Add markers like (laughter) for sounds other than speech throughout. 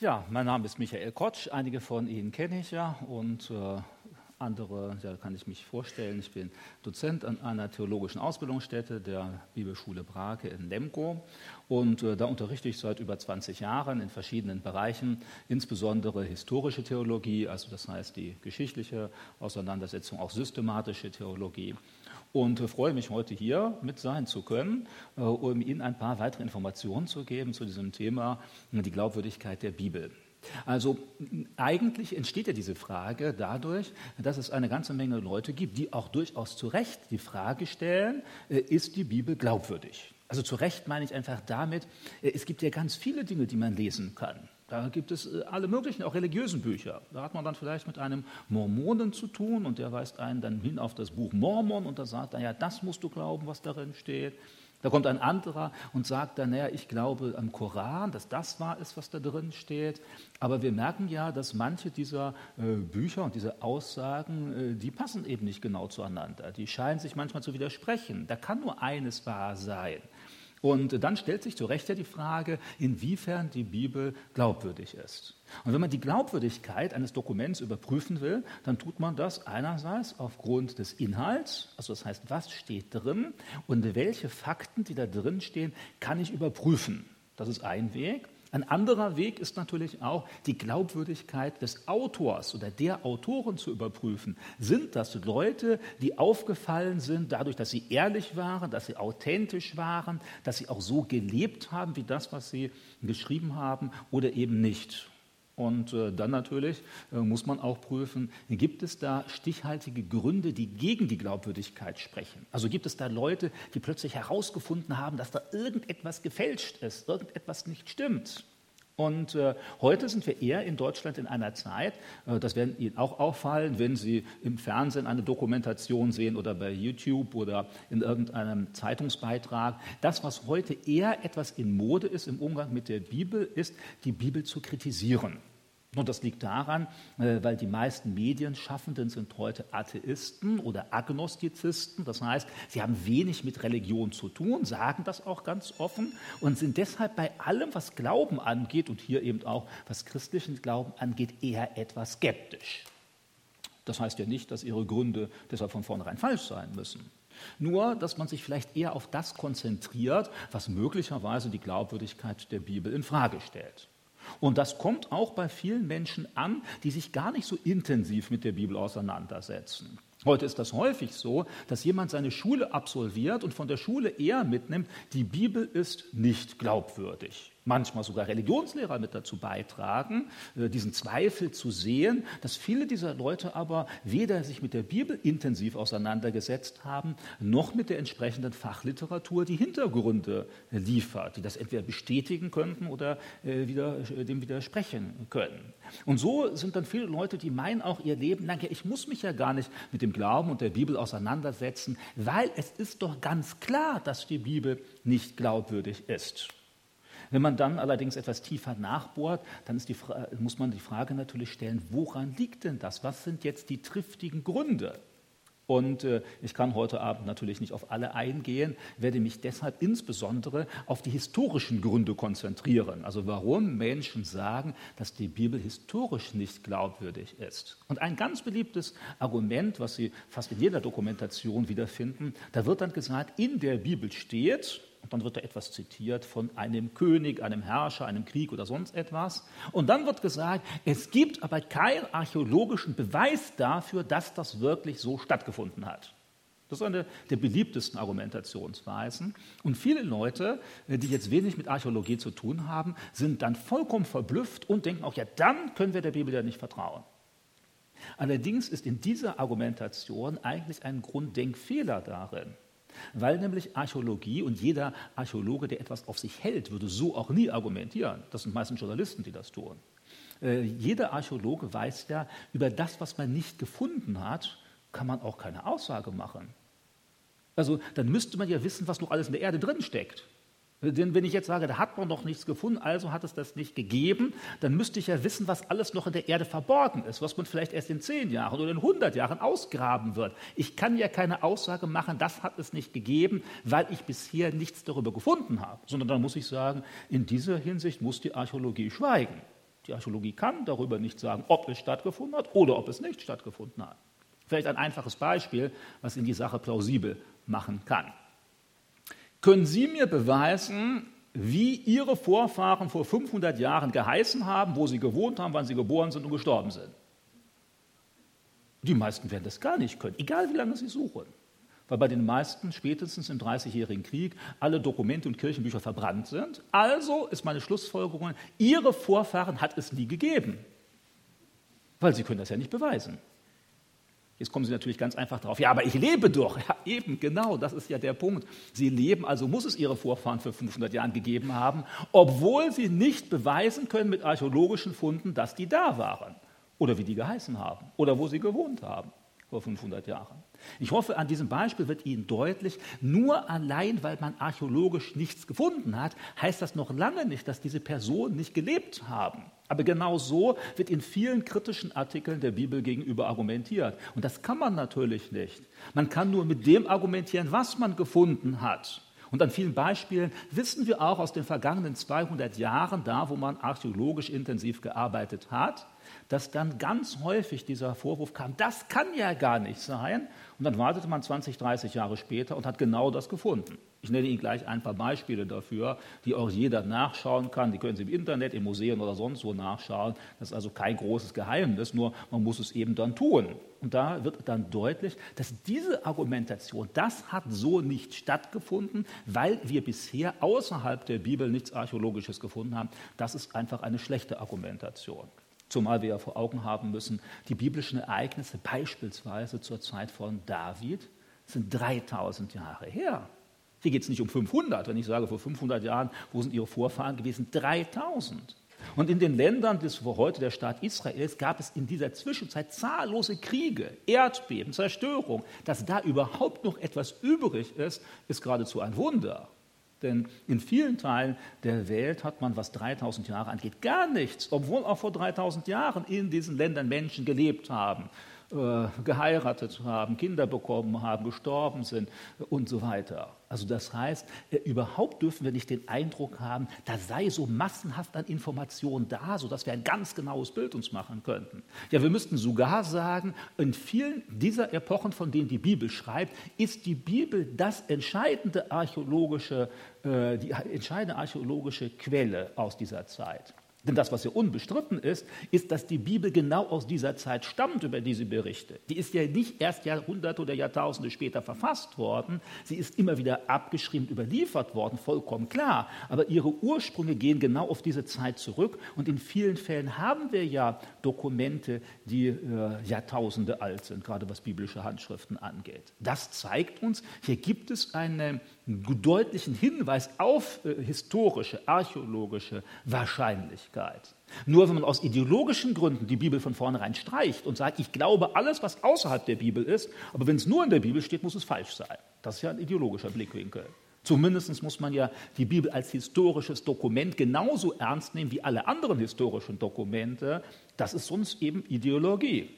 Ja, mein Name ist Michael Kotsch. Einige von Ihnen kenne ich ja und äh, andere, ja, kann ich mich vorstellen. Ich bin Dozent an einer theologischen Ausbildungsstätte der Bibelschule Brake in Lemgo und äh, da unterrichte ich seit über 20 Jahren in verschiedenen Bereichen, insbesondere historische Theologie, also das heißt die geschichtliche Auseinandersetzung, auch systematische Theologie und äh, freue mich heute hier mit sein zu können, äh, um Ihnen ein paar weitere Informationen zu geben zu diesem Thema äh, die Glaubwürdigkeit der Bibel. Also eigentlich entsteht ja diese Frage dadurch, dass es eine ganze Menge Leute gibt, die auch durchaus zu Recht die Frage stellen, ist die Bibel glaubwürdig? Also zu Recht meine ich einfach damit, es gibt ja ganz viele Dinge, die man lesen kann. Da gibt es äh, alle möglichen, auch religiösen Bücher. Da hat man dann vielleicht mit einem Mormonen zu tun und der weist einen dann hin auf das Buch Mormon und da sagt er, ja, das musst du glauben, was darin steht. Da kommt ein anderer und sagt dann, naja, ich glaube am Koran, dass das wahr ist, was da drin steht. Aber wir merken ja, dass manche dieser äh, Bücher und diese Aussagen, äh, die passen eben nicht genau zueinander. Die scheinen sich manchmal zu widersprechen. Da kann nur eines wahr sein. Und dann stellt sich zu Recht ja die Frage, inwiefern die Bibel glaubwürdig ist. Und wenn man die Glaubwürdigkeit eines Dokuments überprüfen will, dann tut man das einerseits aufgrund des Inhalts, also das heißt, was steht drin und welche Fakten, die da drin stehen, kann ich überprüfen. Das ist ein Weg. Ein anderer Weg ist natürlich auch, die Glaubwürdigkeit des Autors oder der Autoren zu überprüfen. Sind das Leute, die aufgefallen sind dadurch, dass sie ehrlich waren, dass sie authentisch waren, dass sie auch so gelebt haben wie das, was sie geschrieben haben oder eben nicht? Und äh, dann natürlich äh, muss man auch prüfen, gibt es da stichhaltige Gründe, die gegen die Glaubwürdigkeit sprechen? Also gibt es da Leute, die plötzlich herausgefunden haben, dass da irgendetwas gefälscht ist, irgendetwas nicht stimmt? Und äh, heute sind wir eher in Deutschland in einer Zeit, äh, das werden Ihnen auch auffallen, wenn Sie im Fernsehen eine Dokumentation sehen oder bei YouTube oder in irgendeinem Zeitungsbeitrag. Das, was heute eher etwas in Mode ist im Umgang mit der Bibel, ist, die Bibel zu kritisieren. Und das liegt daran, äh, weil die meisten Medienschaffenden sind heute Atheisten oder Agnostizisten. Das heißt, sie haben wenig mit Religion zu tun, sagen das auch ganz offen und sind deshalb bei allem, was Glauben angeht und hier eben auch was christlichen Glauben angeht, eher etwas skeptisch. Das heißt ja nicht, dass ihre Gründe deshalb von vornherein falsch sein müssen. Nur, dass man sich vielleicht eher auf das konzentriert, was möglicherweise die Glaubwürdigkeit der Bibel in Frage stellt. Und das kommt auch bei vielen Menschen an, die sich gar nicht so intensiv mit der Bibel auseinandersetzen. Heute ist das häufig so, dass jemand seine Schule absolviert und von der Schule eher mitnimmt, die Bibel ist nicht glaubwürdig manchmal sogar Religionslehrer mit dazu beitragen, äh, diesen Zweifel zu sehen, dass viele dieser Leute aber weder sich mit der Bibel intensiv auseinandergesetzt haben, noch mit der entsprechenden Fachliteratur, die Hintergründe liefert, die das entweder bestätigen könnten oder äh, wieder, äh, dem widersprechen können. Und so sind dann viele Leute, die meinen auch ihr Leben lang, ich muss mich ja gar nicht mit dem Glauben und der Bibel auseinandersetzen, weil es ist doch ganz klar, dass die Bibel nicht glaubwürdig ist. Wenn man dann allerdings etwas tiefer nachbohrt, dann die, muss man die Frage natürlich stellen, woran liegt denn das? Was sind jetzt die triftigen Gründe? Und äh, ich kann heute Abend natürlich nicht auf alle eingehen, werde mich deshalb insbesondere auf die historischen Gründe konzentrieren. Also warum Menschen sagen, dass die Bibel historisch nicht glaubwürdig ist. Und ein ganz beliebtes Argument, was Sie fast in jeder Dokumentation wiederfinden, da wird dann gesagt, in der Bibel steht, und dann wird da etwas zitiert von einem König, einem Herrscher, einem Krieg oder sonst etwas. Und dann wird gesagt, es gibt aber keinen archäologischen Beweis dafür, dass das wirklich so stattgefunden hat. Das ist eine der beliebtesten Argumentationsweisen. Und viele Leute, äh, die jetzt wenig mit Archäologie zu tun haben, sind dann vollkommen verblüfft und denken auch, ja, dann können wir der Bibel ja nicht vertrauen. Allerdings ist in dieser Argumentation eigentlich ein Grunddenkfehler darin. Weil nämlich Archäologie und jeder Archäologe, der etwas auf sich hält, würde so auch nie argumentieren. Das sind meistens Journalisten, die das tun. Äh, jeder Archäologe weiß ja, über das, was man nicht gefunden hat, kann man auch keine Aussage machen. Also dann müsste man ja wissen, was noch alles in der Erde drin steckt. Denn wenn ich jetzt sage, da hat man noch nichts gefunden, also hat es das nicht gegeben, dann müsste ich ja wissen, was alles noch in der Erde verborgen ist, was man vielleicht erst in zehn Jahren oder in 100 Jahren ausgraben wird. Ich kann ja keine Aussage machen, das hat es nicht gegeben, weil ich bisher nichts darüber gefunden habe, sondern dann muss ich sagen, in dieser Hinsicht muss die Archäologie schweigen. Die Archäologie kann darüber nicht sagen, ob es stattgefunden hat oder ob es nicht stattgefunden hat. Vielleicht ein einfaches Beispiel, was Ihnen die Sache plausibel machen kann. Können Sie mir beweisen, wie Ihre Vorfahren vor 500 Jahren geheißen haben, wo sie gewohnt haben, wann sie geboren sind und gestorben sind? Die meisten werden das gar nicht können, egal wie lange sie suchen. Weil bei den meisten spätestens im Dreißigjährigen Krieg alle Dokumente und Kirchenbücher verbrannt sind. Also ist meine Schlussfolgerung, Ihre Vorfahren hat es nie gegeben. Weil Sie können das ja nicht beweisen. Jetzt kommen Sie natürlich ganz einfach drauf. Ja, aber ich lebe doch. Ja, eben, genau, das ist ja der Punkt. Sie leben, also muss es Ihre Vorfahren für 500 Jahren gegeben haben, obwohl Sie nicht beweisen können mit archäologischen Funden, dass die da waren oder wie die geheißen haben oder wo sie gewohnt haben vor 500 Jahren. Ich hoffe, an diesem Beispiel wird Ihnen deutlich, nur allein, weil man archäologisch nichts gefunden hat, heißt das noch lange nicht, dass diese Personen nicht gelebt haben. Aber genau so wird in vielen kritischen Artikeln der Bibel gegenüber argumentiert. Und das kann man natürlich nicht. Man kann nur mit dem argumentieren, was man gefunden hat. Und an vielen Beispielen wissen wir auch aus den vergangenen 200 Jahren, da wo man archäologisch intensiv gearbeitet hat, dass dann ganz häufig dieser Vorwurf kam, das kann ja gar nicht sein. Und dann wartete man 20, 30 Jahre später und hat genau das gefunden. Ich nenne Ihnen gleich ein paar Beispiele dafür, die auch jeder nachschauen kann. Die können Sie im Internet, im Museum oder sonst wo nachschauen. Das ist also kein großes Geheimnis, nur man muss es eben dann tun. Und da wird dann deutlich, dass diese Argumentation, das hat so nicht stattgefunden, weil wir bisher außerhalb der Bibel nichts Archäologisches gefunden haben. Das ist einfach eine schlechte Argumentation. Zumal wir ja vor Augen haben müssen, die biblischen Ereignisse beispielsweise zur Zeit von David sind 3000 Jahre her. Hier geht es nicht um 500, wenn ich sage vor 500 Jahren, wo sind ihre Vorfahren gewesen? 3000. Und in den Ländern des heute der Staat Israels gab es in dieser Zwischenzeit zahllose Kriege, Erdbeben, Zerstörung. Dass da überhaupt noch etwas übrig ist, ist geradezu ein Wunder. Denn in vielen Teilen der Welt hat man, was 3000 Jahre angeht, gar nichts, obwohl auch vor 3000 Jahren in diesen Ländern Menschen gelebt haben, geheiratet haben, Kinder bekommen haben, gestorben sind und so weiter. Also das heißt, äh, überhaupt dürfen wir nicht den Eindruck haben, da sei so massenhaft an Informationen da, sodass wir ein ganz genaues Bild uns machen könnten. Ja, wir müssten sogar sagen, in vielen dieser Epochen, von denen die Bibel schreibt, ist die Bibel das entscheidende archäologische, äh, die entscheidende archäologische Quelle aus dieser Zeit. Denn das, was ja unbestritten ist, ist, dass die Bibel genau aus dieser Zeit stammt, über diese Berichte. Die ist ja nicht erst Jahrhunderte oder Jahrtausende später verfasst worden, sie ist immer wieder abgeschrieben, überliefert worden, vollkommen klar. Aber ihre Ursprünge gehen genau auf diese Zeit zurück und in vielen Fällen haben wir ja Dokumente, die äh, Jahrtausende alt sind, gerade was biblische Handschriften angeht. Das zeigt uns, hier gibt es einen deutlichen Hinweis auf äh, historische, archäologische Wahrscheinlichkeit. Nur wenn man aus ideologischen Gründen die Bibel von vornherein streicht und sagt, ich glaube alles, was außerhalb der Bibel ist, aber wenn es nur in der Bibel steht, muss es falsch sein. Das ist ja ein ideologischer Blickwinkel. Zumindest muss man ja die Bibel als historisches Dokument genauso ernst nehmen wie alle anderen historischen Dokumente. Das ist sonst eben Ideologie.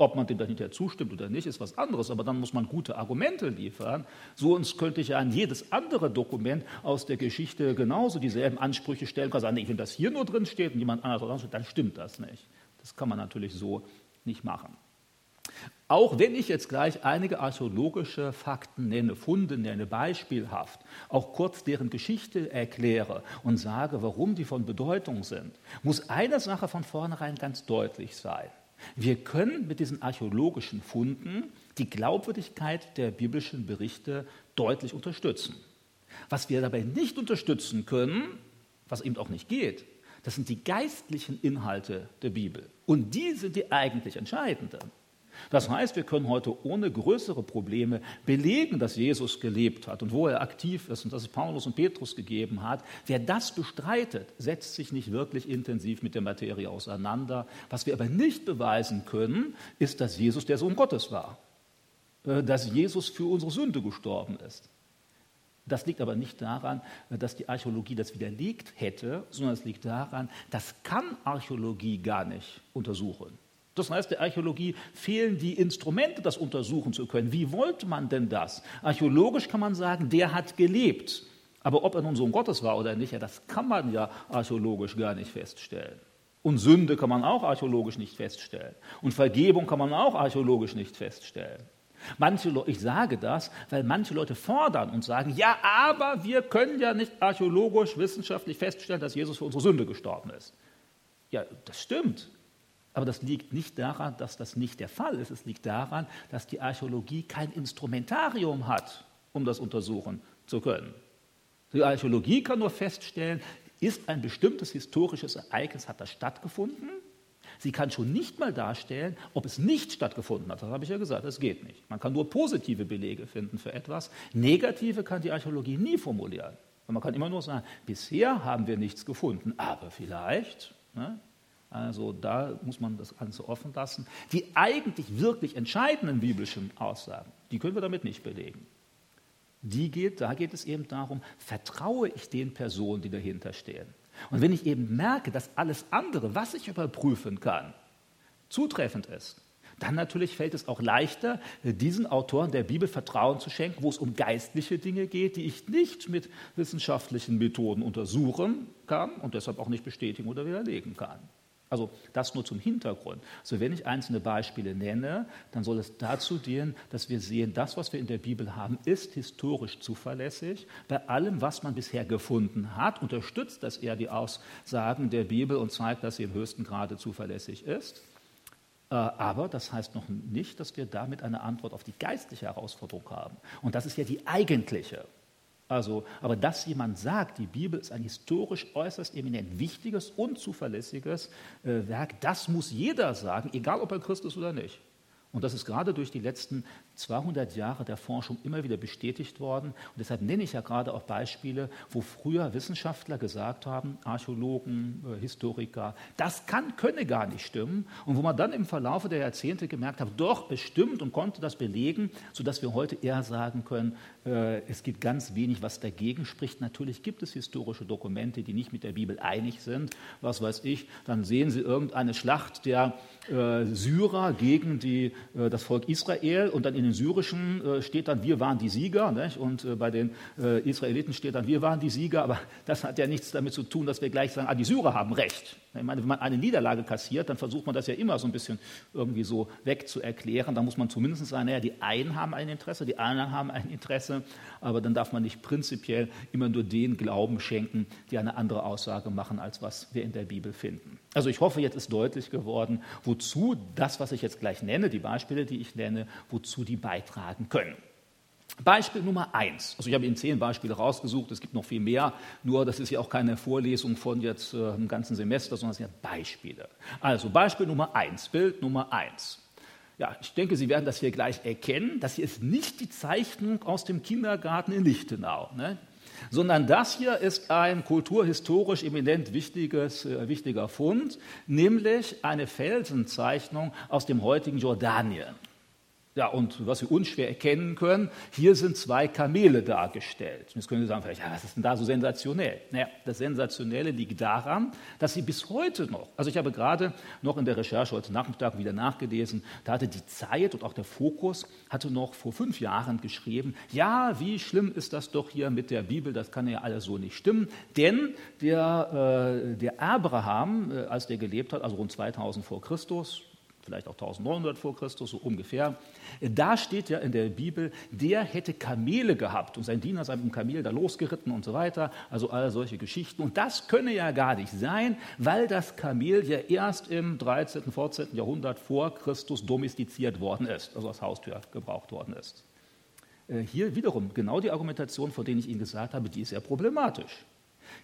Ob man dem dann hinterher zustimmt oder nicht, ist was anderes, aber dann muss man gute Argumente liefern. So uns könnte ich ja an jedes andere Dokument aus der Geschichte genauso dieselben Ansprüche stellen, kann sagen, nee, wenn das hier nur drin steht und jemand anderes drin steht, dann stimmt das nicht. Das kann man natürlich so nicht machen. Auch wenn ich jetzt gleich einige archäologische Fakten nenne, Funde nenne, beispielhaft, auch kurz deren Geschichte erkläre und sage, warum die von Bedeutung sind, muss eine Sache von vornherein ganz deutlich sein. Wir können mit diesen archäologischen Funden die Glaubwürdigkeit der biblischen Berichte deutlich unterstützen. Was wir dabei nicht unterstützen können, was eben auch nicht geht, das sind die geistlichen Inhalte der Bibel. Und die sind die eigentlich entscheidenden. Das heißt, wir können heute ohne größere Probleme belegen, dass Jesus gelebt hat und wo er aktiv ist und dass es Paulus und Petrus gegeben hat. Wer das bestreitet, setzt sich nicht wirklich intensiv mit der Materie auseinander. Was wir aber nicht beweisen können, ist, dass Jesus der Sohn Gottes war, äh, dass Jesus für unsere Sünde gestorben ist. Das liegt aber nicht daran, dass die Archäologie das widerlegt hätte, sondern es liegt daran, das kann Archäologie gar nicht untersuchen. Das heißt, der Archäologie fehlen die Instrumente, das untersuchen zu können. Wie wollte man denn das? Archäologisch kann man sagen, der hat gelebt. Aber ob er nun Sohn Gottes war oder nicht, ja, das kann man ja archäologisch gar nicht feststellen. Und Sünde kann man auch archäologisch nicht feststellen. Und Vergebung kann man auch archäologisch nicht feststellen. Manche, ich sage das, weil manche Leute fordern und sagen, ja, aber wir können ja nicht archäologisch, wissenschaftlich feststellen, dass Jesus für unsere Sünde gestorben ist. Ja, das stimmt. Aber das liegt nicht daran, dass das nicht der Fall ist. Es liegt daran, dass die Archäologie kein Instrumentarium hat, um das untersuchen zu können. Die Archäologie kann nur feststellen, ist ein bestimmtes historisches Ereignis, hat das stattgefunden? Sie kann schon nicht mal darstellen, ob es nicht stattgefunden hat. Das habe ich ja gesagt, das geht nicht. Man kann nur positive Belege finden für etwas. Negative kann die Archäologie nie formulieren. Und man kann immer nur sagen, bisher haben wir nichts gefunden, aber vielleicht. Ne? Also da muss man das Ganze offen lassen. Die eigentlich wirklich entscheidenden biblischen Aussagen, die können wir damit nicht belegen. Die geht, da geht es eben darum, vertraue ich den Personen, die dahinter stehen. Und wenn ich eben merke, dass alles andere, was ich überprüfen kann, zutreffend ist, dann natürlich fällt es auch leichter, diesen Autoren der Bibel Vertrauen zu schenken, wo es um geistliche Dinge geht, die ich nicht mit wissenschaftlichen Methoden untersuchen kann und deshalb auch nicht bestätigen oder widerlegen kann. Also das nur zum Hintergrund. Also wenn ich einzelne Beispiele nenne, dann soll es dazu dienen, dass wir sehen, das, was wir in der Bibel haben, ist historisch zuverlässig. Bei allem, was man bisher gefunden hat, unterstützt das eher die Aussagen der Bibel und zeigt, dass sie im höchsten Grade zuverlässig ist. Äh, aber das heißt noch nicht, dass wir damit eine Antwort auf die geistliche Herausforderung haben. Und das ist ja die eigentliche. Also, aber dass jemand sagt, die Bibel ist ein historisch äußerst eminent wichtiges und zuverlässiges äh, Werk, das muss jeder sagen, egal ob er Christ ist oder nicht. Und das ist gerade durch die letzten 200 Jahre der Forschung immer wieder bestätigt worden. Und deshalb nenne ich ja gerade auch Beispiele, wo früher Wissenschaftler gesagt haben, Archäologen, äh, Historiker, das kann, könne gar nicht stimmen. Und wo man dann im Verlaufe der Jahrzehnte gemerkt hat, doch, es stimmt und konnte das belegen, sodass wir heute eher sagen können, äh, es gibt ganz wenig, was dagegen spricht. Natürlich gibt es historische Dokumente, die nicht mit der Bibel einig sind. Was weiß ich, dann sehen Sie irgendeine Schlacht der äh, Syrer gegen die, das Volk Israel und dann in den syrischen äh, steht dann, wir waren die Sieger nicht? und äh, bei den äh, Israeliten steht dann, wir waren die Sieger, aber (laughs) das hat ja nichts damit zu tun, dass wir gleich sagen, ah, die Syrer haben recht. Ich meine, wenn man eine Niederlage kassiert, dann versucht man das ja immer so ein bisschen irgendwie so wegzuerklären. Da muss man zumindest sagen, naja, die einen haben ein Interesse, die anderen haben ein Interesse, aber dann darf man nicht prinzipiell immer nur den Glauben schenken, die eine andere Aussage machen, als was wir in der Bibel finden. Also ich hoffe, jetzt ist deutlich geworden, wozu das, was ich jetzt gleich nenne, die Beispiele, die ich nenne, wozu die beitragen können. Beispiel Nummer eins. Also ich habe Ihnen zehn Beispiele rausgesucht, es gibt noch viel mehr, nur das ist ja auch keine Vorlesung von jetzt äh, einem ganzen Semester, sondern es sind Beispiele. Also Beispiel Nummer eins, Bild Nummer eins. Ja, ich denke, Sie werden das hier gleich erkennen. Das hier ist nicht die Zeichnung aus dem Kindergarten in Lichtenau, ne? sondern das hier ist ein kulturhistorisch eminent wichtiges, äh, wichtiger Fund, nämlich eine Felsenzeichnung aus dem heutigen Jordanien. Ja, und was Sie unschwer erkennen können, hier sind zwei Kamele dargestellt. Jetzt können Sie sagen, vielleicht, ja, was ist denn da so sensationell? Naja, das Sensationelle liegt daran, dass Sie bis heute noch, also ich habe gerade noch in der Recherche heute Nachmittag wieder nachgelesen, da hatte die Zeit und auch der Fokus, hatte noch vor fünf Jahren geschrieben, ja, wie schlimm ist das doch hier mit der Bibel, das kann ja alles so nicht stimmen, denn der, äh, der Abraham, äh, als der gelebt hat, also rund 2000 vor Christus, vielleicht auch 1900 vor Christus, so ungefähr. Da steht ja in der Bibel, der hätte Kamele gehabt und sein Diener sei mit dem Kamel da losgeritten und so weiter. Also all solche Geschichten. Und das könne ja gar nicht sein, weil das Kamel ja erst im 13., 14. Jahrhundert vor Christus domestiziert worden ist, also als Haustür gebraucht worden ist. Äh, hier wiederum genau die Argumentation, von der ich Ihnen gesagt habe, die ist ja problematisch.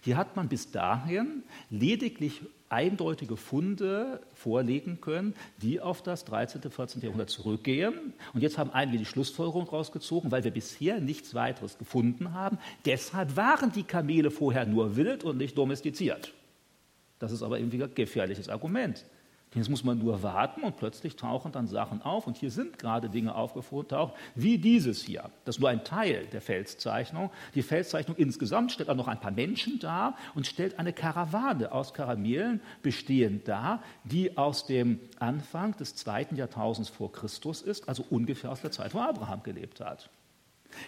Hier hat man bis dahin lediglich eindeutige Funde vorlegen können, die auf das 13., 14. Jahrhundert zurückgehen. Und jetzt haben einige die Schlussfolgerung rausgezogen, weil wir bisher nichts weiteres gefunden haben. Deshalb waren die Kamele vorher nur wild und nicht domestiziert. Das ist aber irgendwie ein gefährliches Argument. Jetzt muss man nur warten und plötzlich tauchen dann Sachen auf. Und hier sind gerade Dinge aufgetaucht, wie dieses hier. Das ist nur ein Teil der Felszeichnung. Die Felszeichnung insgesamt stellt auch noch ein paar Menschen dar und stellt eine Karawane aus Karamelen bestehend dar, die aus dem Anfang des zweiten Jahrtausends vor Christus ist, also ungefähr aus der Zeit, wo Abraham gelebt hat.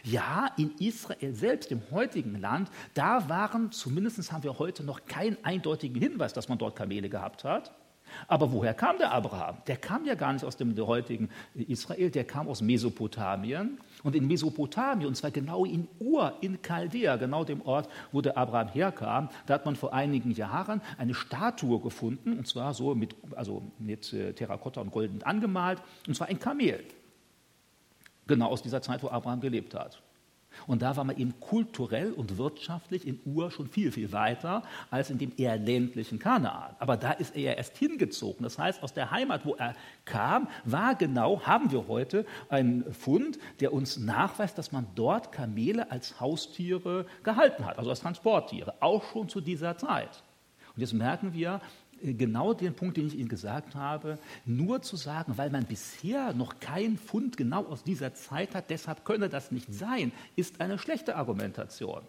Ja, in Israel selbst, im heutigen Land, da waren, zumindest haben wir heute noch keinen eindeutigen Hinweis, dass man dort Kamele gehabt hat. Aber woher kam der Abraham? Der kam ja gar nicht aus dem heutigen Israel, der kam aus Mesopotamien. Und in Mesopotamien, und zwar genau in Ur, in Chaldea, genau dem Ort, wo der Abraham herkam, da hat man vor einigen Jahren eine Statue gefunden, und zwar so mit, also mit äh, Terrakotta und Golden angemalt, und zwar ein Kamel. Genau aus dieser Zeit, wo Abraham gelebt hat. Und da war man eben kulturell und wirtschaftlich in Ur schon viel, viel weiter als in dem eher ländlichen Kanaan. Aber da ist er ja erst hingezogen. Das heißt, aus der Heimat, wo er kam, war genau, haben wir heute einen Fund, der uns nachweist, dass man dort Kamele als Haustiere gehalten hat, also als Transporttiere, auch schon zu dieser Zeit. Und jetzt merken wir, genau den Punkt, den ich Ihnen gesagt habe, nur zu sagen, weil man bisher noch keinen Fund genau aus dieser Zeit hat, deshalb könne das nicht sein, ist eine schlechte Argumentation.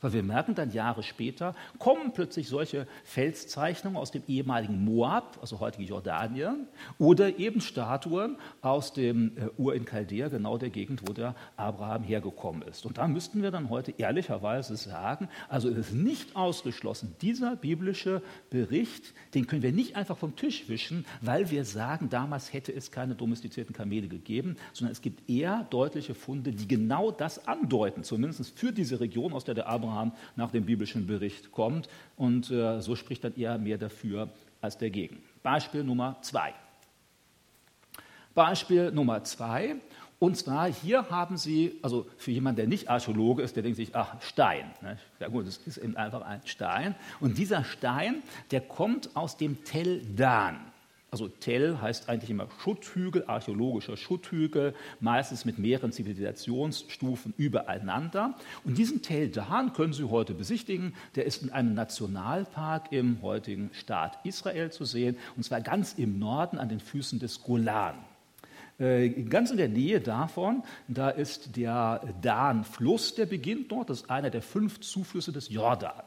Weil wir merken dann Jahre später, kommen plötzlich solche Felszeichnungen aus dem ehemaligen Moab, also heutige Jordanien, oder eben Statuen aus dem äh, Ur in Chaldea, genau der Gegend, wo der Abraham hergekommen ist. Und da müssten wir dann heute ehrlicherweise sagen, also es ist nicht ausgeschlossen, dieser biblische Bericht, den können wir nicht einfach vom Tisch wischen, weil wir sagen, damals hätte es keine domestizierten Kamele gegeben, sondern es gibt eher deutliche Funde, die genau das andeuten, zumindest für diese Region, aus der der Abraham Abraham nach dem biblischen Bericht kommt. Und äh, so spricht dann eher mehr dafür als dagegen. Beispiel Nummer zwei. Beispiel Nummer zwei. Und zwar hier haben Sie, also für jemanden, der nicht Archäologe ist, der denkt sich, ach, Stein. Ne? Ja gut, es ist eben einfach ein Stein. Und dieser Stein, der kommt aus dem Tel Dan. Also Tell heißt eigentlich immer Schutthügel, archäologischer Schutthügel, meistens mit mehreren Zivilisationsstufen übereinander. Und diesen Tell Dan können Sie heute besichtigen. Der ist in einem Nationalpark im heutigen Staat Israel zu sehen, und zwar ganz im Norden an den Füßen des Golan. Äh, ganz in der Nähe davon, da ist der Dan-Fluss, der beginnt dort. Das ist einer der fünf Zuflüsse des Jordan.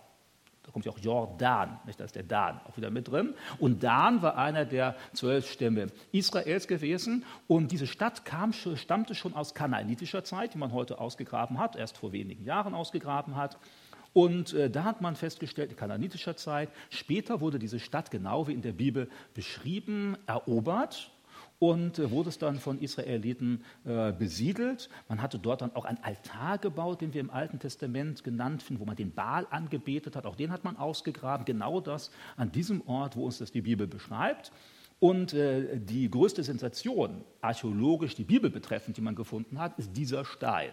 Da kommt ja auch Jordan, nicht? da ist der Dan auch wieder mit drin. Und Dan war einer der zwölf Stämme Israels gewesen. Und diese Stadt kam, stammte schon aus kanaanitischer Zeit, die man heute ausgegraben hat, erst vor wenigen Jahren ausgegraben hat. Und äh, da hat man festgestellt, in kanaanitischer Zeit, später wurde diese Stadt genau wie in der Bibel beschrieben, erobert und wurde es dann von Israeliten äh, besiedelt. Man hatte dort dann auch einen Altar gebaut, den wir im Alten Testament genannt finden, wo man den Baal angebetet hat. Auch den hat man ausgegraben. Genau das an diesem Ort, wo uns das die Bibel beschreibt. Und äh, die größte Sensation, archäologisch die Bibel betreffend, die man gefunden hat, ist dieser Stein.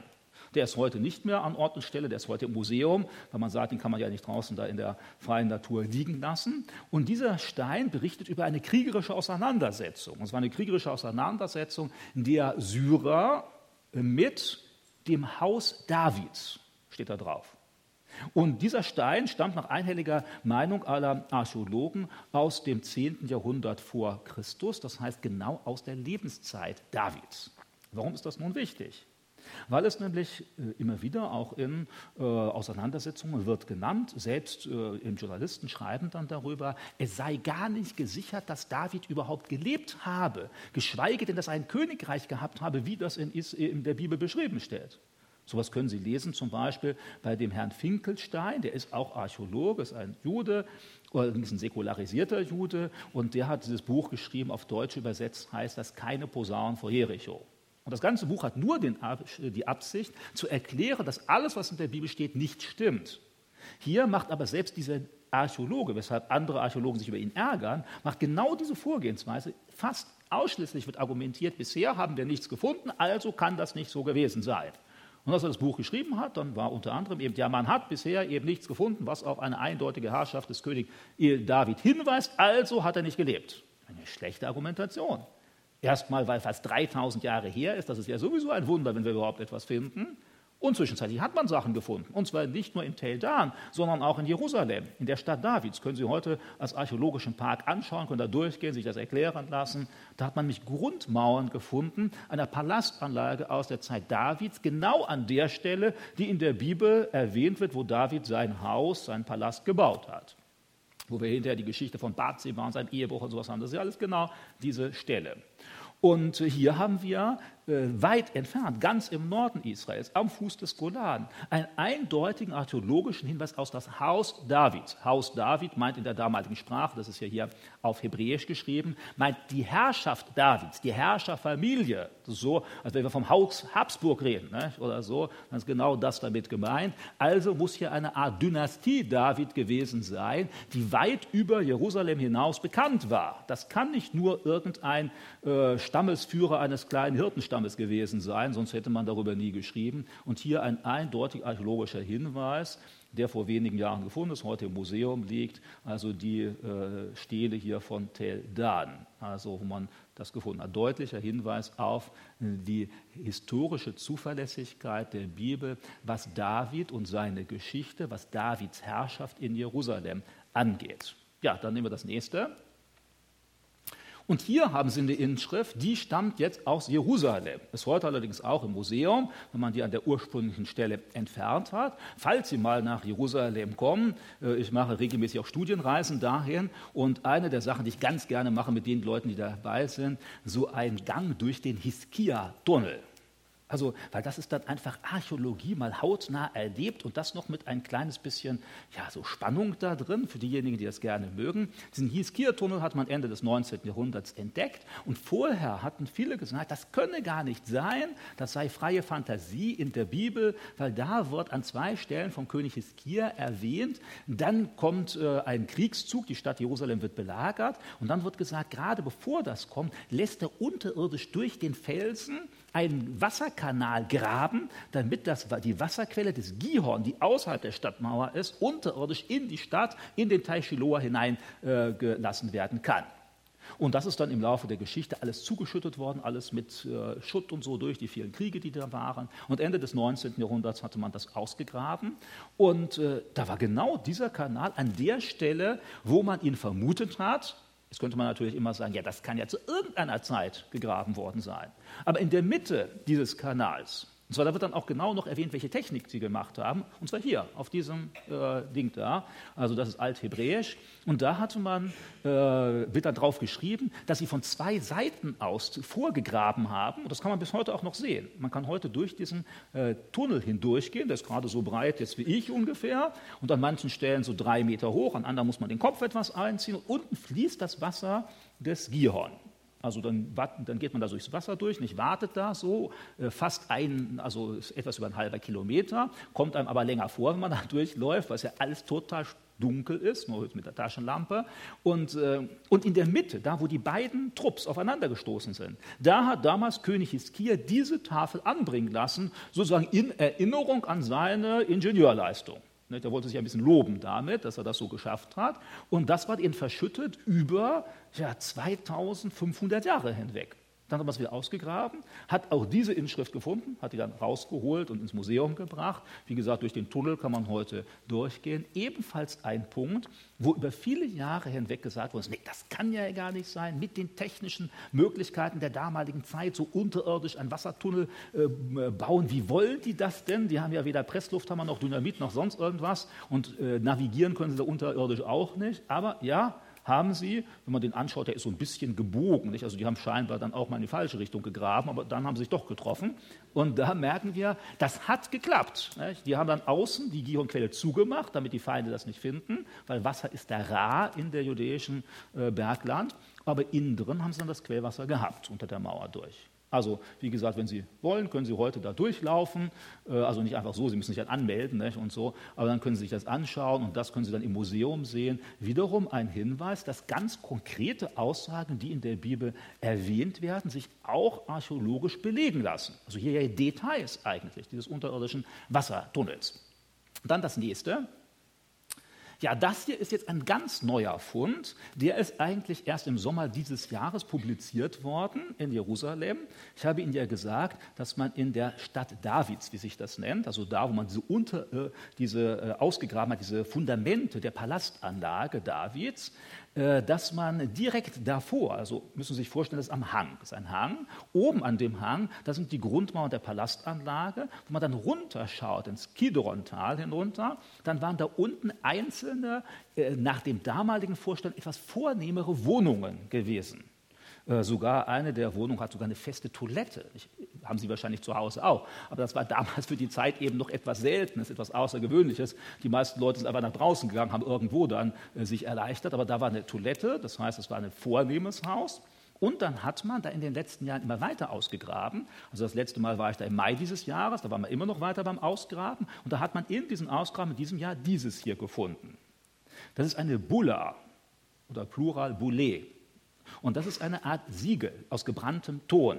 Der ist heute nicht mehr an Ort und Stelle, der ist heute im Museum, weil man sagt, den kann man ja nicht draußen da in der freien Natur liegen lassen. Und dieser Stein berichtet über eine kriegerische Auseinandersetzung. Es war eine kriegerische Auseinandersetzung der Syrer mit dem Haus Davids, steht da drauf. Und dieser Stein stammt nach einhelliger Meinung aller Archäologen aus dem 10. Jahrhundert vor Christus, das heißt genau aus der Lebenszeit Davids. Warum ist das nun wichtig? Weil es nämlich äh, immer wieder auch in äh, Auseinandersetzungen wird genannt, selbst äh, im Journalisten schreiben dann darüber, es sei gar nicht gesichert, dass David überhaupt gelebt habe, geschweige denn, dass er ein Königreich gehabt habe, wie das in, in der Bibel beschrieben steht. Sowas können Sie lesen, zum Beispiel bei dem Herrn Finkelstein, der ist auch Archäologe, ist ein Jude, ist ein säkularisierter Jude, und der hat dieses Buch geschrieben, auf Deutsch übersetzt heißt das Keine Posaunen vor Jericho. Und das ganze Buch hat nur den, die Absicht, zu erklären, dass alles, was in der Bibel steht, nicht stimmt. Hier macht aber selbst dieser Archäologe, weshalb andere Archäologen sich über ihn ärgern, macht genau diese Vorgehensweise. Fast ausschließlich wird argumentiert, bisher haben wir nichts gefunden, also kann das nicht so gewesen sein. Und als er das Buch geschrieben hat, dann war unter anderem eben, ja, man hat bisher eben nichts gefunden, was auf eine eindeutige Herrschaft des Königs David hinweist, also hat er nicht gelebt. Eine schlechte Argumentation. Erstmal, weil fast 3000 Jahre her ist, das ist ja sowieso ein Wunder, wenn wir überhaupt etwas finden. Und zwischenzeitlich hat man Sachen gefunden. Und zwar nicht nur in Tel Dan, sondern auch in Jerusalem, in der Stadt Davids. Können Sie heute als archäologischen Park anschauen, können da durchgehen, sich das erklären lassen. Da hat man nämlich Grundmauern gefunden einer Palastanlage aus der Zeit Davids, genau an der Stelle, die in der Bibel erwähnt wird, wo David sein Haus, seinen Palast gebaut hat. Wo wir hinterher die Geschichte von Bathseba und seinem Ehebruch und sowas haben. Das ist ja alles genau diese Stelle. Und hier haben wir weit entfernt, ganz im Norden Israels, am Fuß des Golan, einen eindeutigen archäologischen Hinweis aus das Haus Davids. Haus David meint in der damaligen Sprache, das ist ja hier auf Hebräisch geschrieben, meint die Herrschaft Davids, die Herrscherfamilie. So, als wenn wir vom Haus Habsburg reden ne? oder so, dann ist genau das damit gemeint. Also muss hier eine Art Dynastie David gewesen sein, die weit über Jerusalem hinaus bekannt war. Das kann nicht nur irgendein äh, Stammesführer eines kleinen Hirtenstammes gewesen sein, sonst hätte man darüber nie geschrieben. Und hier ein eindeutig archäologischer Hinweis, der vor wenigen Jahren gefunden ist, heute im Museum liegt, also die äh, Stele hier von Tel Dan, also wo man das gefunden hat. Deutlicher Hinweis auf die historische Zuverlässigkeit der Bibel, was David und seine Geschichte, was Davids Herrschaft in Jerusalem angeht. Ja, dann nehmen wir das nächste. Und hier haben Sie eine Inschrift, die stammt jetzt aus Jerusalem. Ist heute allerdings auch im Museum, wenn man die an der ursprünglichen Stelle entfernt hat. Falls Sie mal nach Jerusalem kommen, äh, ich mache regelmäßig auch Studienreisen dahin und eine der Sachen, die ich ganz gerne mache mit den Leuten, die dabei sind, so ein Gang durch den Hiskia-Tunnel. Also, weil das ist dann einfach Archäologie mal hautnah erlebt und das noch mit ein kleines bisschen ja, so Spannung da drin für diejenigen, die das gerne mögen. Diesen Hieskir-Tunnel hat man Ende des 19. Jahrhunderts entdeckt und vorher hatten viele gesagt, das könne gar nicht sein, das sei freie Fantasie in der Bibel, weil da wird an zwei Stellen vom König Hieskir erwähnt, dann kommt äh, ein Kriegszug, die Stadt Jerusalem wird belagert und dann wird gesagt, gerade bevor das kommt, lässt er unterirdisch durch den Felsen einen Wasserkanal graben, damit das, die Wasserquelle des Gihorn, die außerhalb der Stadtmauer ist, unterirdisch in die Stadt, in den Teich Shiloah hineingelassen äh, werden kann. Und das ist dann im Laufe der Geschichte alles zugeschüttet worden, alles mit äh, Schutt und so durch die vielen Kriege, die da waren. Und Ende des 19. Jahrhunderts hatte man das ausgegraben. Und äh, da war genau dieser Kanal an der Stelle, wo man ihn vermutet hat, Jetzt könnte man natürlich immer sagen, ja, das kann ja zu irgendeiner Zeit gegraben worden sein. Aber in der Mitte dieses Kanals, und zwar da wird dann auch genau noch erwähnt, welche Technik sie gemacht haben, und zwar hier auf diesem äh, Ding da, also das ist Althebräisch, und da hatte man, äh, wird dann drauf geschrieben, dass sie von zwei Seiten aus vorgegraben haben, und das kann man bis heute auch noch sehen. Man kann heute durch diesen äh, Tunnel hindurchgehen, der ist gerade so breit jetzt wie ich ungefähr, und an manchen Stellen so drei Meter hoch, an anderen muss man den Kopf etwas einziehen, und unten fließt das Wasser des Gihorn. Also dann, dann, geht man da durchs Wasser durch, nicht wartet da so, äh, fast ein, also etwas über ein halber Kilometer, kommt einem aber länger vor, wenn man (laughs) da durchläuft, weil es ja alles total dunkel ist, nur mit der Taschenlampe. Und, äh, und in der Mitte, da wo die beiden Trupps aufeinander gestoßen sind, da hat damals König Hiskia diese Tafel anbringen lassen, sozusagen in Erinnerung an seine Ingenieurleistung. Der wollte sich ein bisschen loben damit, dass er das so geschafft hat. Und das war eben verschüttet über ja, 2500 Jahre hinweg. Dann hat man es wieder ausgegraben, hat auch diese Inschrift gefunden, hat die dann rausgeholt und ins Museum gebracht. Wie gesagt, durch den Tunnel kann man heute durchgehen. Ebenfalls ein Punkt, wo über viele Jahre hinweg gesagt wurde, nee, das kann ja gar nicht sein, mit den technischen Möglichkeiten der damaligen Zeit, so unterirdisch einen Wassertunnel äh, bauen. Wie wollen die das denn? Die haben ja weder Presslufthammer noch Dynamit noch sonst irgendwas und äh, navigieren können sie da unterirdisch auch nicht. Aber ja, haben sie, wenn man den anschaut, der ist so ein bisschen gebogen. Nicht? Also die haben scheinbar dann auch mal in die falsche Richtung gegraben, aber dann haben sie sich doch getroffen. Und da merken wir, das hat geklappt. Nicht? Die haben dann außen die Gihonquelle zugemacht, damit die Feinde das nicht finden, weil Wasser ist da rar in der jüdischen äh, Bergland. Aber innen drin haben sie dann das Quellwasser gehabt unter der Mauer durch. Also, wie gesagt, wenn Sie wollen, können Sie heute da durchlaufen. Äh, also nicht einfach so, Sie müssen sich halt anmelden nicht, und so, aber dann können Sie sich das anschauen und das können Sie dann im Museum sehen. Wiederum ein Hinweis, dass ganz konkrete Aussagen, die in der Bibel erwähnt werden, sich auch archäologisch belegen lassen. Also hier ja Details eigentlich dieses unterirdischen Wassertunnels. Dann das nächste. Ja, das hier ist jetzt ein ganz neuer Fund. Der ist eigentlich erst im Sommer dieses Jahres publiziert worden in Jerusalem. Ich habe Ihnen ja gesagt, dass man in der Stadt Davids, wie sich das nennt, also da, wo man diese, unter, äh, diese äh, ausgegraben hat, diese Fundamente der Palastanlage Davids, dass man direkt davor, also müssen Sie sich vorstellen, das ist am Hang, das ist ein Hang, oben an dem Hang, da sind die Grundmauern der Palastanlage, wo man dann runterschaut ins Kidron-Tal hinunter, dann waren da unten einzelne, äh, nach dem damaligen Vorstand etwas vornehmere Wohnungen gewesen. Äh, sogar eine der Wohnungen hat sogar eine feste Toilette. Ich, haben Sie wahrscheinlich zu Hause auch. Aber das war damals für die Zeit eben noch etwas Seltenes, etwas Außergewöhnliches. Die meisten Leute sind einfach nach draußen gegangen, haben irgendwo dann äh, sich erleichtert. Aber da war eine Toilette, das heißt, es war ein vornehmes Haus. Und dann hat man da in den letzten Jahren immer weiter ausgegraben. Also das letzte Mal war ich da im Mai dieses Jahres, da waren wir immer noch weiter beim Ausgraben. Und da hat man in diesen Ausgraben in diesem Jahr dieses hier gefunden. Das ist eine Bulla oder Plural Boulet. Und das ist eine Art Siegel aus gebranntem Ton.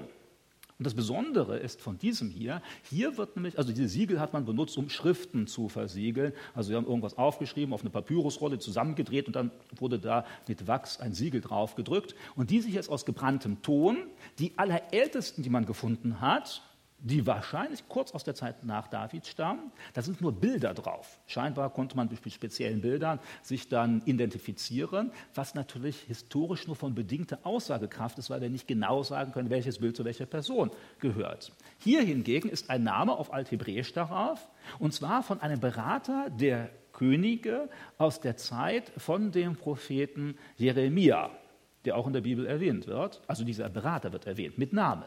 Und das Besondere ist von diesem hier, hier wird nämlich, also diese Siegel hat man benutzt, um Schriften zu versiegeln. Also wir haben irgendwas aufgeschrieben, auf eine Papyrusrolle zusammengedreht und dann wurde da mit Wachs ein Siegel drauf gedrückt. Und diese hier ist aus gebranntem Ton. Die allerältesten, die man gefunden hat, die wahrscheinlich kurz aus der Zeit nach David stammen. Da sind nur Bilder drauf. Scheinbar konnte man durch speziellen Bildern sich dann identifizieren, was natürlich historisch nur von bedingter Aussagekraft ist, weil wir nicht genau sagen können, welches Bild zu welcher Person gehört. Hier hingegen ist ein Name auf Althebräisch darauf, und zwar von einem Berater der Könige aus der Zeit von dem Propheten Jeremia, der auch in der Bibel erwähnt wird. Also dieser Berater wird erwähnt mit Namen.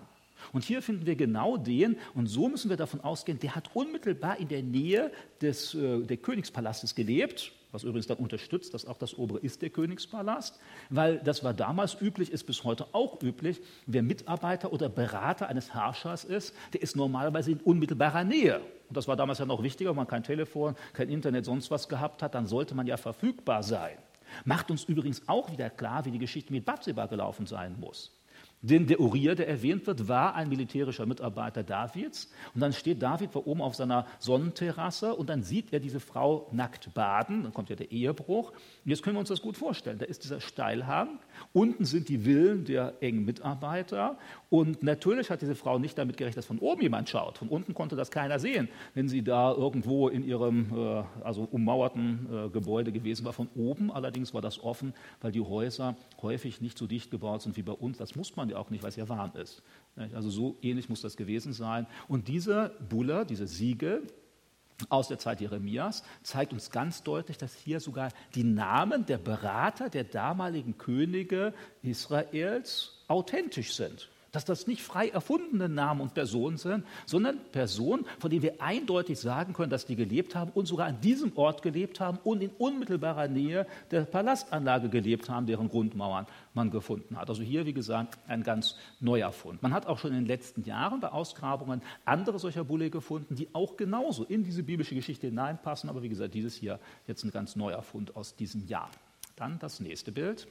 Und hier finden wir genau den, und so müssen wir davon ausgehen, der hat unmittelbar in der Nähe des äh, der Königspalastes gelebt, was übrigens dann unterstützt, dass auch das obere ist der Königspalast, weil das war damals üblich, ist bis heute auch üblich, wer Mitarbeiter oder Berater eines Herrschers ist, der ist normalerweise in unmittelbarer Nähe. Und das war damals ja noch wichtiger, wenn man kein Telefon, kein Internet, sonst was gehabt hat, dann sollte man ja verfügbar sein. Macht uns übrigens auch wieder klar, wie die Geschichte mit Bathseba gelaufen sein muss. Denn der Uriah, der erwähnt wird, war ein militärischer Mitarbeiter Davids. Und dann steht David vor oben auf seiner Sonnenterrasse und dann sieht er diese Frau nackt baden. Dann kommt ja der Ehebruch. Und jetzt können wir uns das gut vorstellen. Da ist dieser Steilhang. Unten sind die Villen der engen Mitarbeiter. Und natürlich hat diese Frau nicht damit gerechnet, dass von oben jemand schaut. Von unten konnte das keiner sehen, wenn sie da irgendwo in ihrem äh, also ummauerten äh, Gebäude gewesen war. Von oben allerdings war das offen, weil die Häuser häufig nicht so dicht gebaut sind wie bei uns. Das muss man ja auch nicht, es ja warm ist. Also so ähnlich muss das gewesen sein. Und diese Bulle, diese Siegel aus der Zeit Jeremias zeigt uns ganz deutlich, dass hier sogar die Namen der Berater der damaligen Könige Israels authentisch sind dass das nicht frei erfundene Namen und Personen sind, sondern Personen, von denen wir eindeutig sagen können, dass die gelebt haben und sogar an diesem Ort gelebt haben und in unmittelbarer Nähe der Palastanlage gelebt haben, deren Grundmauern man gefunden hat. Also hier, wie gesagt, ein ganz neuer Fund. Man hat auch schon in den letzten Jahren bei Ausgrabungen andere solcher Bulle gefunden, die auch genauso in diese biblische Geschichte hineinpassen. Aber wie gesagt, dieses hier jetzt ein ganz neuer Fund aus diesem Jahr. Dann das nächste Bild.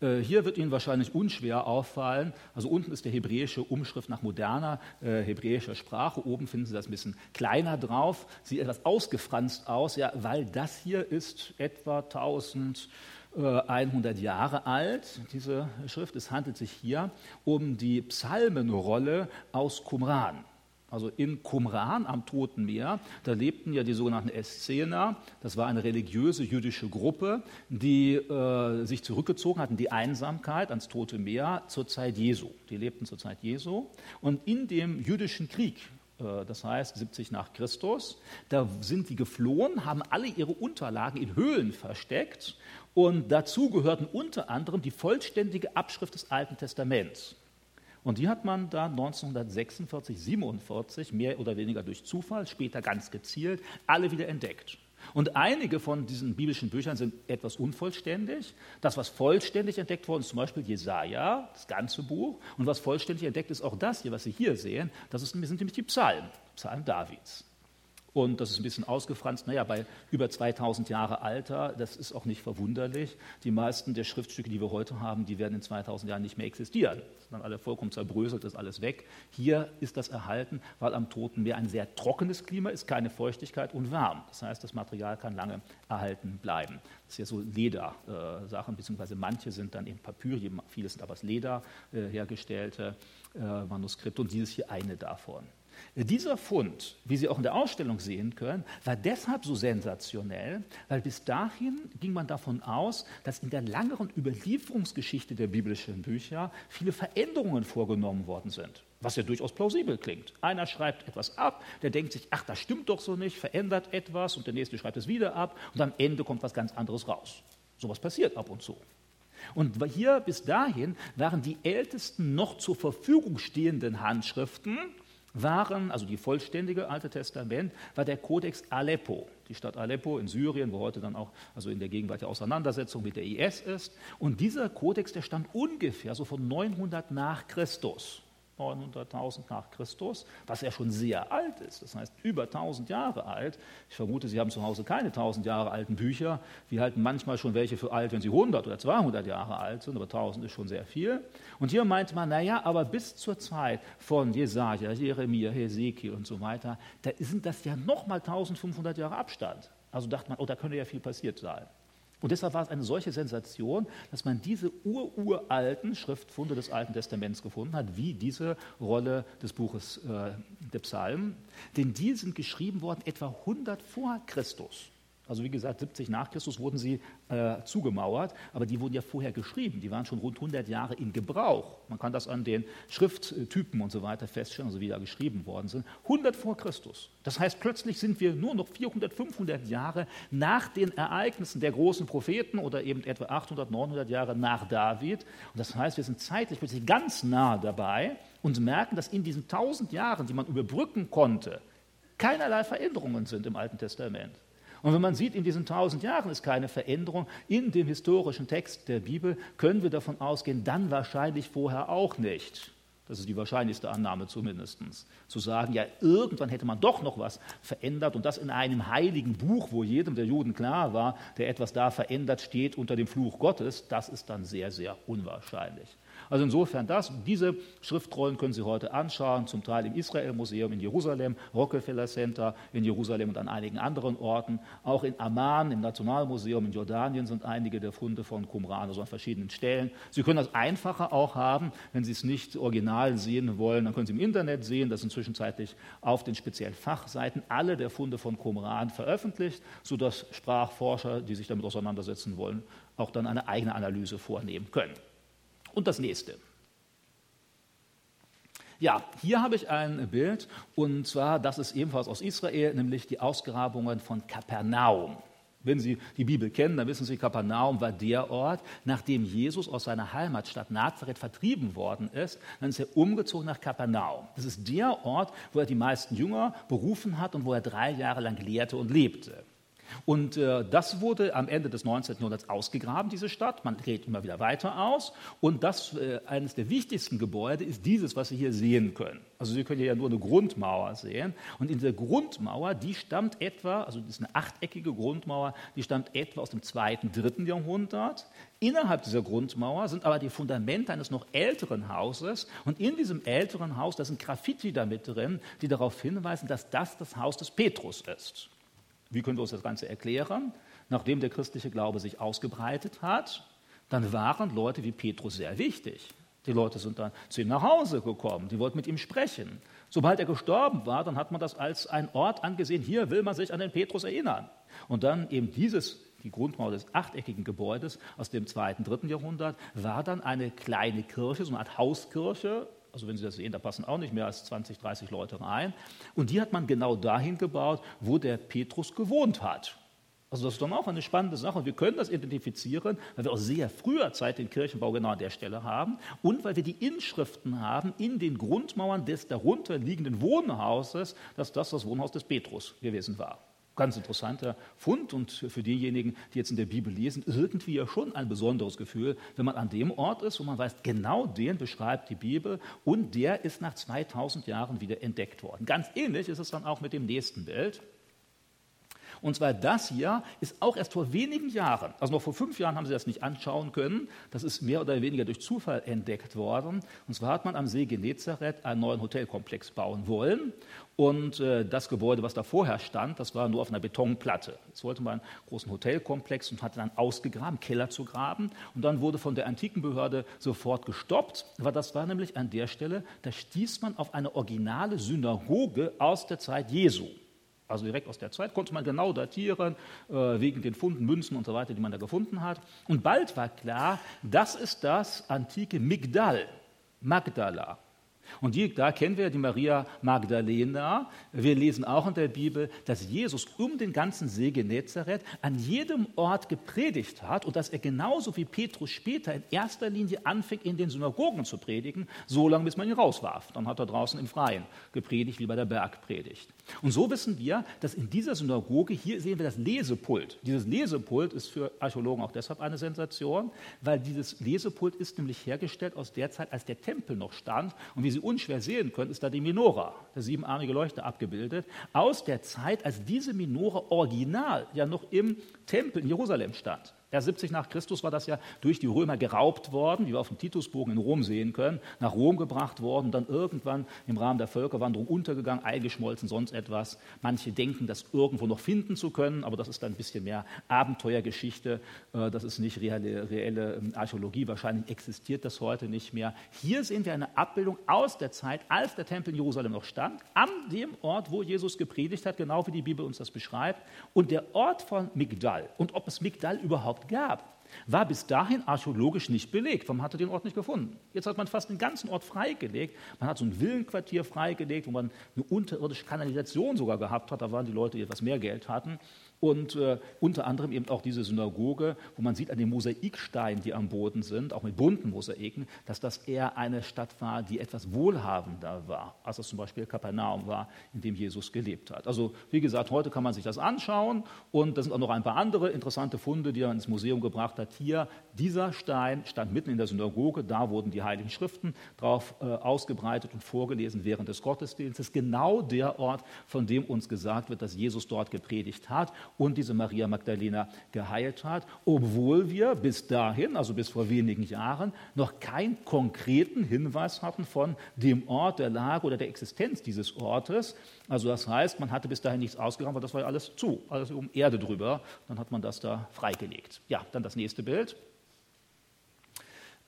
Äh, hier wird Ihnen wahrscheinlich unschwer auffallen. Also unten ist der hebräische Umschrift nach moderner äh, hebräischer Sprache. Oben finden Sie das ein bisschen kleiner drauf. Sieht etwas ausgefranst aus, ja, weil das hier ist etwa 1100 Jahre alt, diese Schrift. Es handelt sich hier um die Psalmenrolle aus Qumran also in Qumran am Toten Meer, da lebten ja die sogenannten Essener, das war eine religiöse jüdische Gruppe, die äh, sich zurückgezogen hatten, die Einsamkeit ans Tote Meer zur Zeit Jesu. Die lebten zur Zeit Jesu. Und in dem jüdischen Krieg, äh, das heißt 70 nach Christus, da sind die geflohen, haben alle ihre Unterlagen in Höhlen versteckt und dazu gehörten unter anderem die vollständige Abschrift des Alten Testaments. Und die hat man dann 1946, 47 mehr oder weniger durch Zufall, später ganz gezielt, alle wieder entdeckt. Und einige von diesen biblischen Büchern sind etwas unvollständig. Das, was vollständig entdeckt worden ist, zum Beispiel Jesaja, das ganze Buch. Und was vollständig entdeckt ist, auch das hier, was Sie hier sehen, das sind nämlich die Psalmen, Psalmen Davids. Und das ist ein bisschen ausgefranst. Naja, bei über 2000 Jahre Alter, das ist auch nicht verwunderlich. Die meisten der Schriftstücke, die wir heute haben, die werden in 2000 Jahren nicht mehr existieren. Das sind dann alle vollkommen zerbröselt, ist alles weg. Hier ist das erhalten, weil am Toten Meer ein sehr trockenes Klima ist, keine Feuchtigkeit und warm. Das heißt, das Material kann lange erhalten bleiben. Das sind ja so Ledersachen, beziehungsweise manche sind dann eben Papyr, viele sind aber aus Leder äh, hergestellte äh, Manuskripte und dieses hier eine davon. Dieser Fund, wie Sie auch in der Ausstellung sehen können, war deshalb so sensationell, weil bis dahin ging man davon aus, dass in der langeren Überlieferungsgeschichte der biblischen Bücher viele Veränderungen vorgenommen worden sind, was ja durchaus plausibel klingt. Einer schreibt etwas ab, der denkt sich, ach, das stimmt doch so nicht, verändert etwas und der nächste schreibt es wieder ab und am Ende kommt was ganz anderes raus. Sowas passiert ab und zu. Und hier bis dahin waren die ältesten noch zur Verfügung stehenden Handschriften, waren, also die vollständige Alte Testament, war der Kodex Aleppo, die Stadt Aleppo in Syrien, wo heute dann auch, also in der Gegenwart der Auseinandersetzung mit der IS ist. Und dieser Kodex, der stammt ungefähr so von 900 nach Christus. 900.000 nach Christus, was ja schon sehr alt ist, das heißt über 1000 Jahre alt. Ich vermute, Sie haben zu Hause keine 1000 Jahre alten Bücher. Wir halten manchmal schon welche für alt, wenn sie 100 oder 200 Jahre alt sind, aber 1000 ist schon sehr viel. Und hier meint man, naja, aber bis zur Zeit von Jesaja, Jeremia, Hesekiel und so weiter, da sind das ja nochmal 1500 Jahre Abstand. Also dachte man, oh, da könnte ja viel passiert sein. Und deshalb war es eine solche Sensation, dass man diese ururalten Schriftfunde des Alten Testaments gefunden hat, wie diese Rolle des Buches äh, der Psalmen. Denn die sind geschrieben worden etwa 100 vor Christus. Also wie gesagt, 70 nach Christus wurden sie äh, zugemauert, aber die wurden ja vorher geschrieben. Die waren schon rund 100 Jahre in Gebrauch. Man kann das an den Schrifttypen und so weiter feststellen, also wie da geschrieben worden sind. 100 vor Christus. Das heißt, plötzlich sind wir nur noch 400, 500 Jahre nach den Ereignissen der großen Propheten oder eben etwa 800, 900 Jahre nach David. Und das heißt, wir sind zeitlich plötzlich ganz nah dabei und merken, dass in diesen 1000 Jahren, die man überbrücken konnte, keinerlei Veränderungen sind im Alten Testament. Und wenn man sieht, in diesen tausend Jahren ist keine Veränderung in dem historischen Text der Bibel, können wir davon ausgehen, dann wahrscheinlich vorher auch nicht. Das ist die wahrscheinlichste Annahme zumindest. Zu sagen, ja, irgendwann hätte man doch noch was verändert und das in einem heiligen Buch, wo jedem der Juden klar war, der etwas da verändert, steht unter dem Fluch Gottes, das ist dann sehr, sehr unwahrscheinlich. Also insofern das, diese Schriftrollen können Sie heute anschauen, zum Teil im Israel-Museum in Jerusalem, Rockefeller Center in Jerusalem und an einigen anderen Orten. Auch in Amman, im Nationalmuseum in Jordanien sind einige der Funde von Qumran, also an verschiedenen Stellen. Sie können das einfacher auch haben, wenn Sie es nicht original sehen wollen, dann können Sie im Internet sehen, das sind zwischenzeitlich auf den speziellen Fachseiten alle der Funde von Qumran veröffentlicht, sodass Sprachforscher, die sich damit auseinandersetzen wollen, auch dann eine eigene Analyse vornehmen können. Und das nächste. Ja, hier habe ich ein Bild und zwar, das ist ebenfalls aus Israel, nämlich die Ausgrabungen von Kapernaum. Wenn Sie die Bibel kennen, dann wissen Sie, Kapernaum war der Ort, nachdem Jesus aus seiner Heimatstadt Nazareth vertrieben worden ist, dann ist er umgezogen nach Kapernaum. Das ist der Ort, wo er die meisten Jünger berufen hat und wo er drei Jahre lang lehrte und lebte. Und äh, das wurde am Ende des 19. Jahrhunderts ausgegraben, diese Stadt. Man dreht immer wieder weiter aus. Und das, äh, eines der wichtigsten Gebäude ist dieses, was Sie hier sehen können. Also Sie können hier ja nur eine Grundmauer sehen. Und in dieser Grundmauer, die stammt etwa, also das ist eine achteckige Grundmauer, die stammt etwa aus dem 2., 3. Jahrhundert. Innerhalb dieser Grundmauer sind aber die Fundamente eines noch älteren Hauses. Und in diesem älteren Haus, da sind Graffiti da mit drin, die darauf hinweisen, dass das das Haus des Petrus ist. Wie können wir uns das Ganze erklären? Nachdem der christliche Glaube sich ausgebreitet hat, dann waren Leute wie Petrus sehr wichtig. Die Leute sind dann zu ihm nach Hause gekommen, die wollten mit ihm sprechen. Sobald er gestorben war, dann hat man das als einen Ort angesehen, hier will man sich an den Petrus erinnern. Und dann eben dieses, die Grundmauer des achteckigen Gebäudes aus dem zweiten, dritten Jahrhundert, war dann eine kleine Kirche, so eine Art Hauskirche, also wenn Sie das sehen, da passen auch nicht mehr als 20, 30 Leute rein. Und die hat man genau dahin gebaut, wo der Petrus gewohnt hat. Also das ist dann auch eine spannende Sache und wir können das identifizieren, weil wir aus sehr früher Zeit den Kirchenbau genau an der Stelle haben und weil wir die Inschriften haben in den Grundmauern des darunter liegenden Wohnhauses, dass das das Wohnhaus des Petrus gewesen war ganz interessanter Fund und für diejenigen, die jetzt in der Bibel lesen, irgendwie ja schon ein besonderes Gefühl, wenn man an dem Ort ist, wo man weiß, genau den beschreibt die Bibel und der ist nach 2000 Jahren wieder entdeckt worden. Ganz ähnlich ist es dann auch mit dem nächsten Bild. Und zwar das hier ist auch erst vor wenigen Jahren, also noch vor fünf Jahren haben Sie das nicht anschauen können, das ist mehr oder weniger durch Zufall entdeckt worden. Und zwar hat man am See Genezareth einen neuen Hotelkomplex bauen wollen. Und äh, das Gebäude, was da vorher stand, das war nur auf einer Betonplatte. Jetzt wollte man einen großen Hotelkomplex und hatte dann ausgegraben, Keller zu graben. Und dann wurde von der antiken Behörde sofort gestoppt, weil das war nämlich an der Stelle, da stieß man auf eine originale Synagoge aus der Zeit Jesu also direkt aus der Zeit, konnte man genau datieren, äh, wegen den Funden, Münzen und so weiter, die man da gefunden hat. Und bald war klar, das ist das antike Migdal, Magdala. Und die, da kennen wir die Maria Magdalena. Wir lesen auch in der Bibel, dass Jesus um den ganzen See Genezareth an jedem Ort gepredigt hat und dass er genauso wie Petrus später in erster Linie anfing, in den Synagogen zu predigen, so lange bis man ihn rauswarf. Dann hat er draußen im Freien gepredigt, wie bei der Bergpredigt. Und so wissen wir, dass in dieser Synagoge, hier sehen wir das Lesepult. Dieses Lesepult ist für Archäologen auch deshalb eine Sensation, weil dieses Lesepult ist nämlich hergestellt aus der Zeit, als der Tempel noch stand. Und wie Sie unschwer sehen können, ist da die Minora, der siebenarmige Leuchter, abgebildet, aus der Zeit, als diese Minora original ja noch im Tempel in Jerusalem stand. Ja, 70 nach Christus war das ja durch die Römer geraubt worden, wie wir auf dem Titusbogen in Rom sehen können, nach Rom gebracht worden, dann irgendwann im Rahmen der Völkerwanderung untergegangen, eingeschmolzen, sonst etwas. Manche denken, das irgendwo noch finden zu können, aber das ist dann ein bisschen mehr Abenteuergeschichte. Äh, das ist nicht reelle, reelle ähm, Archäologie. Wahrscheinlich existiert das heute nicht mehr. Hier sehen wir eine Abbildung aus der Zeit, als der Tempel in Jerusalem noch stand, an dem Ort, wo Jesus gepredigt hat, genau wie die Bibel uns das beschreibt. Und der Ort von Migdal. Und ob es Migdal überhaupt überhaupt gab, war bis dahin archäologisch nicht belegt. Warum hat er den Ort nicht gefunden? Jetzt hat man fast den ganzen Ort freigelegt. Man hat so ein Villenquartier freigelegt, wo man eine unterirdische Kanalisation sogar gehabt hat. Da waren die Leute, die etwas mehr Geld hatten und äh, unter anderem eben auch diese Synagoge, wo man sieht an den Mosaiksteinen, die am Boden sind, auch mit bunten Mosaiken, dass das eher eine Stadt war, die etwas wohlhabender war, als das zum Beispiel Kapernaum war, in dem Jesus gelebt hat. Also wie gesagt, heute kann man sich das anschauen und da sind auch noch ein paar andere interessante Funde, die er ins Museum gebracht hat. Hier, dieser Stein stand mitten in der Synagoge, da wurden die Heiligen Schriften drauf äh, ausgebreitet und vorgelesen während des Gottesdienstes. Genau der Ort, von dem uns gesagt wird, dass Jesus dort gepredigt hat und diese Maria Magdalena geheilt hat, obwohl wir bis dahin, also bis vor wenigen Jahren, noch keinen konkreten Hinweis hatten von dem Ort, der Lage oder der Existenz dieses Ortes. Also das heißt, man hatte bis dahin nichts ausgegraben, weil das war ja alles zu, alles um Erde drüber. Dann hat man das da freigelegt. Ja, dann das nächste Bild.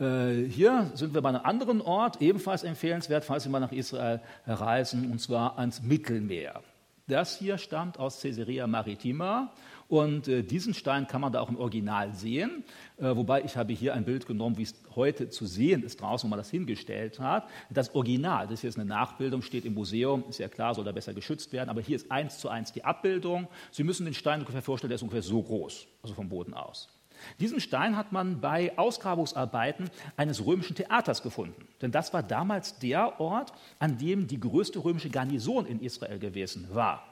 Äh, hier sind wir bei einem anderen Ort, ebenfalls empfehlenswert, falls Sie mal nach Israel reisen, und zwar ans Mittelmeer. Das hier stammt aus Caesarea Maritima und äh, diesen Stein kann man da auch im Original sehen, äh, wobei ich habe hier ein Bild genommen, wie es heute zu sehen ist draußen, wo man das hingestellt hat. Das Original, das hier ist eine Nachbildung, steht im Museum, ist ja klar, soll da besser geschützt werden, aber hier ist eins zu eins die Abbildung. Sie müssen den Stein ungefähr vorstellen, der ist ungefähr so groß, also vom Boden aus. Diesen Stein hat man bei Ausgrabungsarbeiten eines römischen Theaters gefunden. Denn das war damals der Ort, an dem die größte römische Garnison in Israel gewesen war.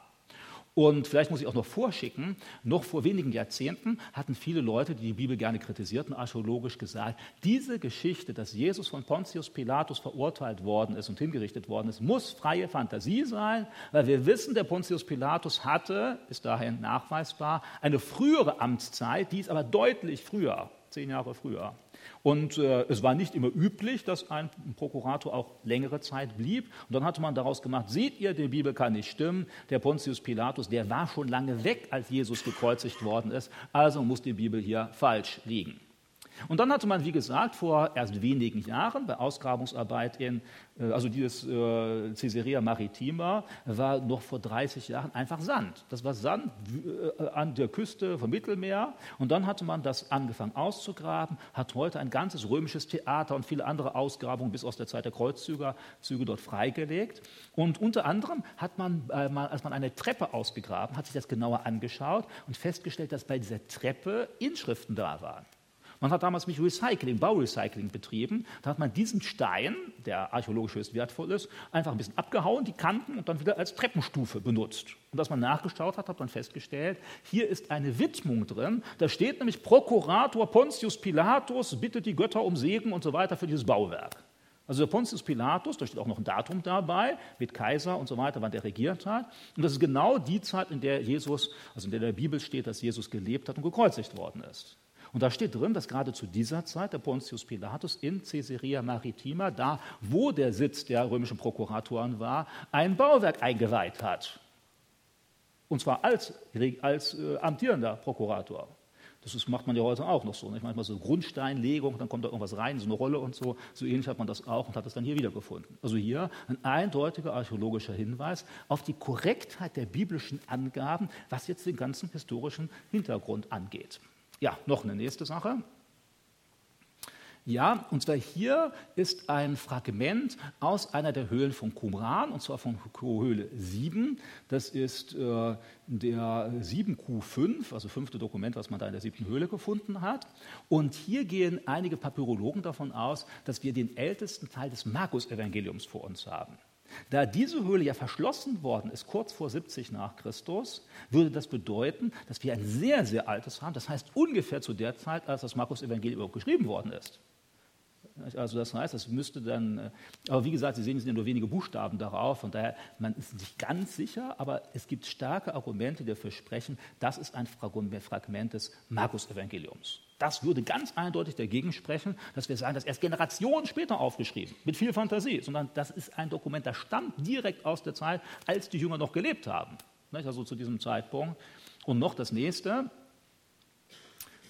Und vielleicht muss ich auch noch vorschicken, noch vor wenigen Jahrzehnten hatten viele Leute, die die Bibel gerne kritisierten, archäologisch gesagt, diese Geschichte, dass Jesus von Pontius Pilatus verurteilt worden ist und hingerichtet worden ist, muss freie Fantasie sein, weil wir wissen, der Pontius Pilatus hatte, bis dahin nachweisbar, eine frühere Amtszeit, die ist aber deutlich früher, zehn Jahre früher. Und äh, es war nicht immer üblich, dass ein Prokurator auch längere Zeit blieb. Und dann hatte man daraus gemacht, seht ihr, die Bibel kann nicht stimmen. Der Pontius Pilatus, der war schon lange weg, als Jesus gekreuzigt worden ist. Also muss die Bibel hier falsch liegen. Und dann hatte man, wie gesagt, vor erst wenigen Jahren bei Ausgrabungsarbeit in, äh, also dieses äh, Caesarea Maritima, war noch vor 30 Jahren einfach Sand. Das war Sand äh, an der Küste vom Mittelmeer. Und dann hatte man das angefangen auszugraben, hat heute ein ganzes römisches Theater und viele andere Ausgrabungen bis aus der Zeit der Kreuzzüge Züge dort freigelegt. Und unter anderem hat man, als man eine Treppe ausgegraben, hat sich das genauer angeschaut und festgestellt, dass bei dieser Treppe Inschriften da waren. Man hat damals mit Recycling, Baurecycling betrieben. Da hat man diesen Stein, der archäologisch höchst wertvoll ist, einfach ein bisschen abgehauen, die Kanten und dann wieder als Treppenstufe benutzt. Und als man nachgeschaut hat, hat man festgestellt, hier ist eine Widmung drin. Da steht nämlich Prokurator Pontius Pilatus bittet die Götter um Segen und so weiter für dieses Bauwerk. Also der Pontius Pilatus, da steht auch noch ein Datum dabei, mit Kaiser und so weiter, wann der regiert hat. Und das ist genau die Zeit, in der Jesus, also in der der Bibel steht, dass Jesus gelebt hat und gekreuzigt worden ist. Und da steht drin, dass gerade zu dieser Zeit der Pontius Pilatus in Caesarea Maritima, da wo der Sitz der römischen Prokuratoren war, ein Bauwerk eingeweiht hat. Und zwar als, als äh, amtierender Prokurator. Das ist, macht man ja heute auch noch so. Nicht? Manchmal so Grundsteinlegung, dann kommt da irgendwas rein, so eine Rolle und so. So ähnlich hat man das auch und hat es dann hier wiedergefunden. Also hier ein eindeutiger archäologischer Hinweis auf die Korrektheit der biblischen Angaben, was jetzt den ganzen historischen Hintergrund angeht. Ja, noch eine nächste Sache. Ja, und zwar hier ist ein Fragment aus einer der Höhlen von Qumran, und zwar von Höhle 7. Das ist äh, der 7Q5, also fünfte Dokument, was man da in der siebten Höhle gefunden hat. Und hier gehen einige Papyrologen davon aus, dass wir den ältesten Teil des Markus-Evangeliums vor uns haben. Da diese Höhle ja verschlossen worden ist, kurz vor 70 nach Christus, würde das bedeuten, dass wir ein sehr, sehr altes haben. Das heißt ungefähr zu der Zeit, als das Markus-Evangelium geschrieben worden ist. Also das heißt, das müsste dann, äh, aber wie gesagt, Sie sehen, es sind ja nur wenige Buchstaben darauf, von daher, man ist nicht ganz sicher, aber es gibt starke Argumente, die dafür sprechen, das ist ein Fragment des Markus-Evangeliums. Das würde ganz eindeutig dagegen sprechen, dass wir sagen, das erst Generationen später aufgeschrieben, mit viel Fantasie, sondern das ist ein Dokument, das stammt direkt aus der Zeit, als die Jünger noch gelebt haben. Also zu diesem Zeitpunkt. Und noch das nächste,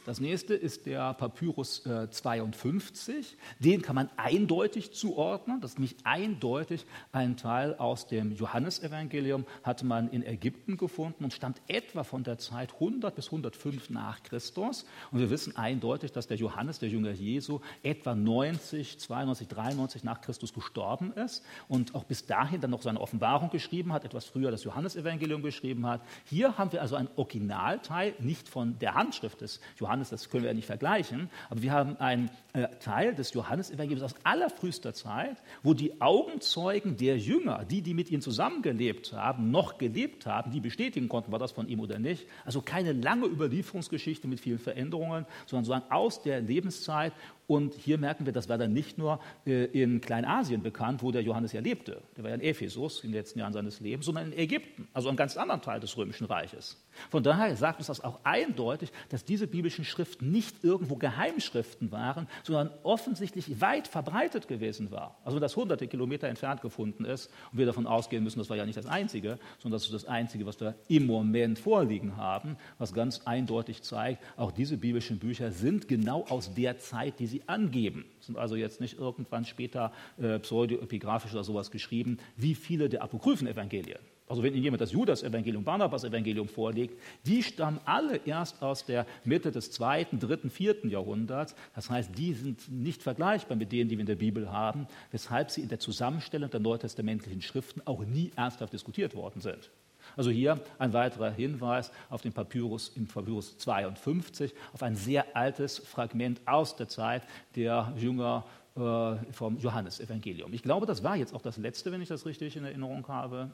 das nächste ist der Papyrus äh, 52. Den kann man eindeutig zuordnen. Das ist nämlich eindeutig ein Teil aus dem Johannesevangelium, hatte man in Ägypten gefunden und stammt etwa von der Zeit 100 bis 105 nach Christus. Und wir wissen eindeutig, dass der Johannes, der Jünger Jesu, etwa 90, 92, 93 nach Christus gestorben ist und auch bis dahin dann noch seine Offenbarung geschrieben hat, etwas früher das Johannesevangelium geschrieben hat. Hier haben wir also einen Originalteil, nicht von der Handschrift des Johannes, Johannes, das können wir ja nicht vergleichen, aber wir haben einen äh, Teil des Johannesevangeliums aus allerfrühester Zeit, wo die Augenzeugen der Jünger, die, die mit ihm zusammengelebt haben, noch gelebt haben, die bestätigen konnten, war das von ihm oder nicht. Also keine lange Überlieferungsgeschichte mit vielen Veränderungen, sondern sozusagen aus der Lebenszeit und hier merken wir, das war dann nicht nur äh, in Kleinasien bekannt, wo der Johannes ja lebte. Der war ja in Ephesus in den letzten Jahren seines Lebens, sondern in Ägypten, also einem ganz anderen Teil des Römischen Reiches. Von daher sagt uns das auch eindeutig, dass diese biblischen Schriften nicht irgendwo Geheimschriften waren, sondern offensichtlich weit verbreitet gewesen war. Also wenn das hunderte Kilometer entfernt gefunden ist und wir davon ausgehen müssen, das war ja nicht das Einzige, sondern das ist das Einzige, was wir im Moment vorliegen haben, was ganz eindeutig zeigt, auch diese biblischen Bücher sind genau aus der Zeit, die sie sie angeben. Sind also jetzt nicht irgendwann später äh, pseudoepigraphisch oder sowas geschrieben, wie viele der apokryphen Evangelien. Also wenn Ihnen jemand das Judas-Evangelium, Barnabas-Evangelium vorlegt, die stammen alle erst aus der Mitte des zweiten, dritten, vierten Jahrhunderts. Das heißt, die sind nicht vergleichbar mit denen, die wir in der Bibel haben, weshalb sie in der Zusammenstellung der neutestamentlichen Schriften auch nie ernsthaft diskutiert worden sind. Also hier ein weiterer Hinweis auf den Papyrus im Papyrus 52, auf ein sehr altes Fragment aus der Zeit der Jünger äh, vom Johannesevangelium. Ich glaube, das war jetzt auch das letzte, wenn ich das richtig in Erinnerung habe.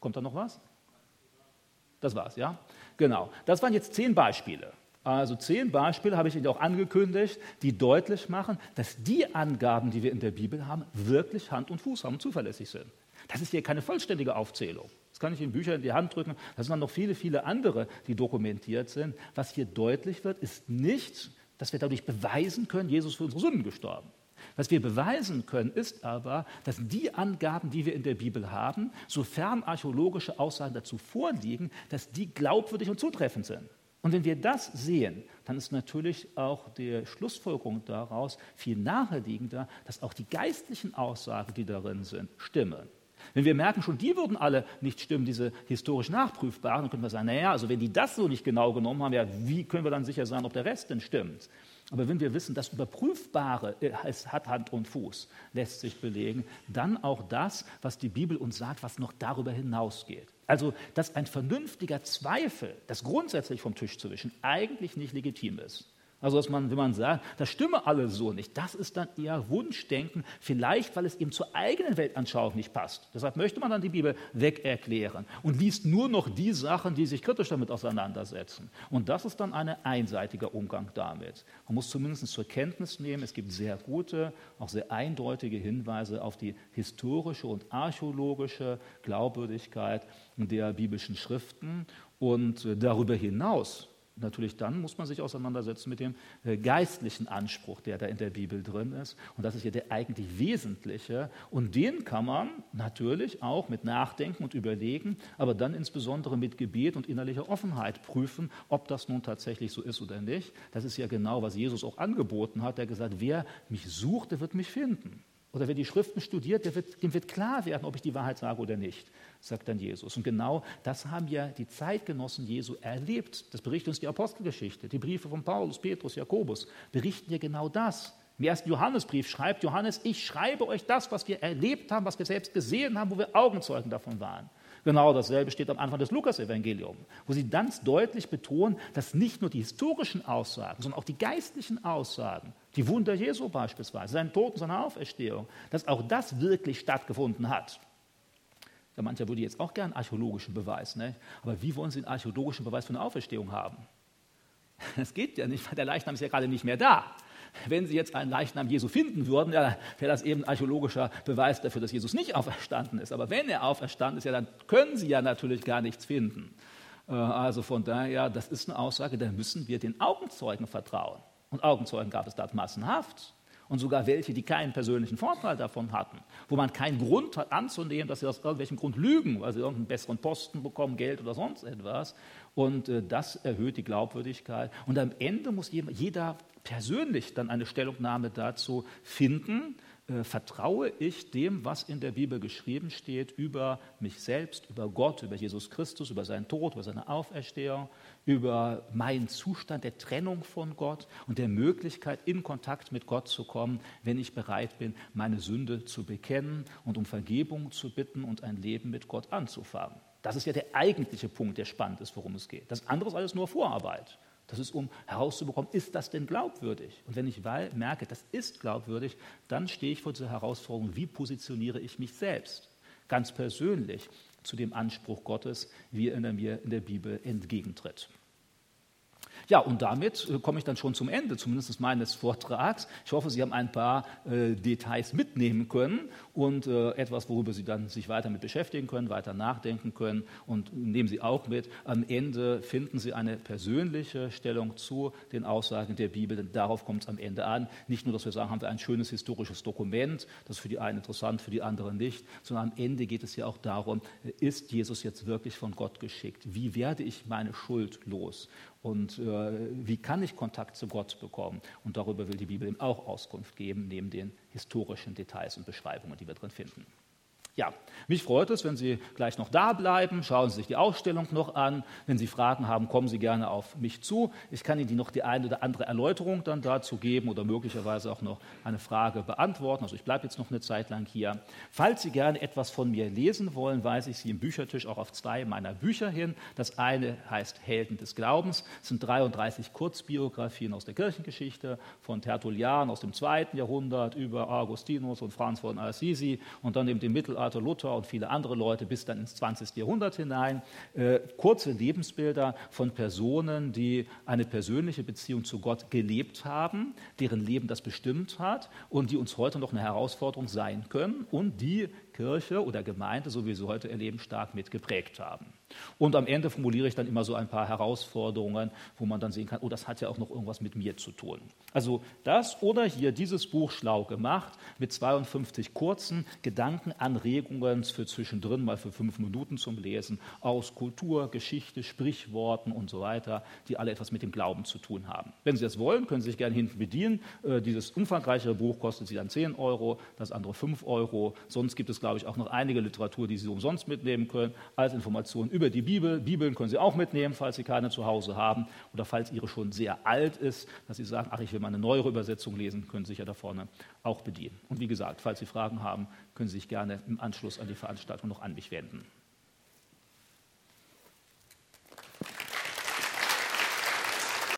Kommt da noch was? Das war's, ja? Genau. Das waren jetzt zehn Beispiele. Also zehn Beispiele habe ich Ihnen auch angekündigt, die deutlich machen, dass die Angaben, die wir in der Bibel haben, wirklich Hand und Fuß haben und zuverlässig sind. Das ist hier keine vollständige Aufzählung kann ich Ihnen Bücher in die Hand drücken. Da sind dann noch viele, viele andere, die dokumentiert sind. Was hier deutlich wird, ist nicht, dass wir dadurch beweisen können, Jesus für unsere Sünden gestorben. Was wir beweisen können, ist aber, dass die Angaben, die wir in der Bibel haben, sofern archäologische Aussagen dazu vorliegen, dass die glaubwürdig und zutreffend sind. Und wenn wir das sehen, dann ist natürlich auch die Schlussfolgerung daraus viel naheliegender, dass auch die geistlichen Aussagen, die darin sind, stimmen. Wenn wir merken, schon die würden alle nicht stimmen, diese historisch nachprüfbaren, dann können wir sagen, naja, also wenn die das so nicht genau genommen haben, ja, wie können wir dann sicher sein, ob der Rest denn stimmt? Aber wenn wir wissen, das Überprüfbare äh, hat Hand und Fuß, lässt sich belegen, dann auch das, was die Bibel uns sagt, was noch darüber hinausgeht. Also, dass ein vernünftiger Zweifel, das grundsätzlich vom Tisch zu wischen, eigentlich nicht legitim ist. Also, dass man, wenn man sagt, das stimme alles so nicht, das ist dann eher Wunschdenken, vielleicht, weil es eben zur eigenen Weltanschauung nicht passt. Deshalb möchte man dann die Bibel wegerklären und liest nur noch die Sachen, die sich kritisch damit auseinandersetzen. Und das ist dann ein einseitiger Umgang damit. Man muss zumindest zur Kenntnis nehmen, es gibt sehr gute, auch sehr eindeutige Hinweise auf die historische und archäologische Glaubwürdigkeit der biblischen Schriften. Und darüber hinaus natürlich dann muss man sich auseinandersetzen mit dem äh, geistlichen Anspruch, der da in der Bibel drin ist. Und das ist ja der eigentlich wesentliche. Und den kann man natürlich auch mit Nachdenken und Überlegen, aber dann insbesondere mit Gebet und innerlicher Offenheit prüfen, ob das nun tatsächlich so ist oder nicht. Das ist ja genau, was Jesus auch angeboten hat. Er hat gesagt, wer mich sucht, der wird mich finden. Oder wer die Schriften studiert, wird, dem wird klar werden, ob ich die Wahrheit sage oder nicht, sagt dann Jesus. Und genau das haben ja die Zeitgenossen Jesu erlebt. Das berichtet uns die Apostelgeschichte. Die Briefe von Paulus, Petrus, Jakobus berichten ja genau das. Im ersten Johannesbrief schreibt Johannes, ich schreibe euch das, was wir erlebt haben, was wir selbst gesehen haben, wo wir Augenzeugen davon waren. Genau dasselbe steht am Anfang des Lukas-Evangeliums, wo sie ganz deutlich betonen, dass nicht nur die historischen Aussagen, sondern auch die geistlichen Aussagen, die Wunder Jesu beispielsweise, sein Tod und seine Auferstehung, dass auch das wirklich stattgefunden hat. Ja, mancher würde jetzt auch gern archäologischen Beweis, ne? aber wie wollen Sie einen archäologischen Beweis für eine Auferstehung haben? Das geht ja nicht, weil der Leichnam ist ja gerade nicht mehr da. Wenn Sie jetzt einen Leichnam Jesu finden würden, ja, wäre das eben ein archäologischer Beweis dafür, dass Jesus nicht auferstanden ist. Aber wenn er auferstanden ist, ja, dann können Sie ja natürlich gar nichts finden. Äh, also von daher, das ist eine Aussage, da müssen wir den Augenzeugen vertrauen. Und Augenzeugen gab es dort massenhaft. Und sogar welche, die keinen persönlichen Vorteil davon hatten, wo man keinen Grund hat anzunehmen, dass sie aus irgendwelchem Grund lügen, weil sie irgendeinen besseren Posten bekommen, Geld oder sonst etwas. Und äh, das erhöht die Glaubwürdigkeit. Und am Ende muss jeder persönlich dann eine Stellungnahme dazu finden, äh, vertraue ich dem, was in der Bibel geschrieben steht, über mich selbst, über Gott, über Jesus Christus, über seinen Tod, über seine Auferstehung, über meinen Zustand der Trennung von Gott und der Möglichkeit, in Kontakt mit Gott zu kommen, wenn ich bereit bin, meine Sünde zu bekennen und um Vergebung zu bitten und ein Leben mit Gott anzufangen. Das ist ja der eigentliche Punkt, der spannend ist, worum es geht. Das andere ist alles nur Vorarbeit. Das ist, um herauszubekommen, ist das denn glaubwürdig? Und wenn ich merke, das ist glaubwürdig, dann stehe ich vor dieser Herausforderung, wie positioniere ich mich selbst, ganz persönlich, zu dem Anspruch Gottes, wie er mir in der Bibel entgegentritt. Ja, und damit äh, komme ich dann schon zum Ende, zumindest meines Vortrags. Ich hoffe, Sie haben ein paar äh, Details mitnehmen können und äh, etwas, worüber Sie dann sich weiter mit beschäftigen können, weiter nachdenken können. Und nehmen Sie auch mit, am Ende finden Sie eine persönliche Stellung zu den Aussagen der Bibel, denn darauf kommt es am Ende an. Nicht nur, dass wir sagen, haben wir ein schönes historisches Dokument, das ist für die einen interessant, für die anderen nicht, sondern am Ende geht es ja auch darum, ist Jesus jetzt wirklich von Gott geschickt? Wie werde ich meine Schuld los? Und äh, wie kann ich Kontakt zu Gott bekommen? Und darüber will die Bibel eben auch Auskunft geben, neben den historischen Details und Beschreibungen, die wir drin finden. Ja, mich freut es, wenn Sie gleich noch da bleiben. Schauen Sie sich die Ausstellung noch an. Wenn Sie Fragen haben, kommen Sie gerne auf mich zu. Ich kann Ihnen noch die eine oder andere Erläuterung dann dazu geben oder möglicherweise auch noch eine Frage beantworten. Also ich bleibe jetzt noch eine Zeit lang hier. Falls Sie gerne etwas von mir lesen wollen, weise ich Sie im Büchertisch auch auf zwei meiner Bücher hin. Das eine heißt Helden des Glaubens. Es sind 33 Kurzbiografien aus der Kirchengeschichte von Tertullian aus dem zweiten Jahrhundert über Augustinus und Franz von Assisi und dann eben dem Mittelalter Mittelalter Luther und viele andere Leute bis dann ins 20. Jahrhundert hinein. Äh, kurze Lebensbilder von Personen, die eine persönliche Beziehung zu Gott gelebt haben, deren Leben das bestimmt hat und die uns heute noch eine Herausforderung sein können und die Kirche oder Gemeinde, so wie sie heute erleben, stark mitgeprägt haben. Und am Ende formuliere ich dann immer so ein paar Herausforderungen, wo man dann sehen kann, oh, das hat ja auch noch irgendwas mit mir zu tun. Also das oder hier dieses Buch schlau gemacht mit 52 kurzen Gedankenanregungen für zwischendrin, mal für fünf Minuten zum Lesen, aus Kultur, Geschichte, Sprichworten und so weiter, die alle etwas mit dem Glauben zu tun haben. Wenn Sie das wollen, können Sie sich gerne hinten bedienen. Äh, dieses umfangreichere Buch kostet Sie dann 10 Euro, das andere 5 Euro. Sonst gibt es, glaube ich, auch noch einige Literatur, die Sie umsonst mitnehmen können, als Information über über die Bibel. Bibeln können Sie auch mitnehmen, falls Sie keine zu Hause haben oder falls Ihre schon sehr alt ist, dass Sie sagen, ach, ich will mal eine neuere Übersetzung lesen, können Sie sich ja da vorne auch bedienen. Und wie gesagt, falls Sie Fragen haben, können Sie sich gerne im Anschluss an die Veranstaltung noch an mich wenden.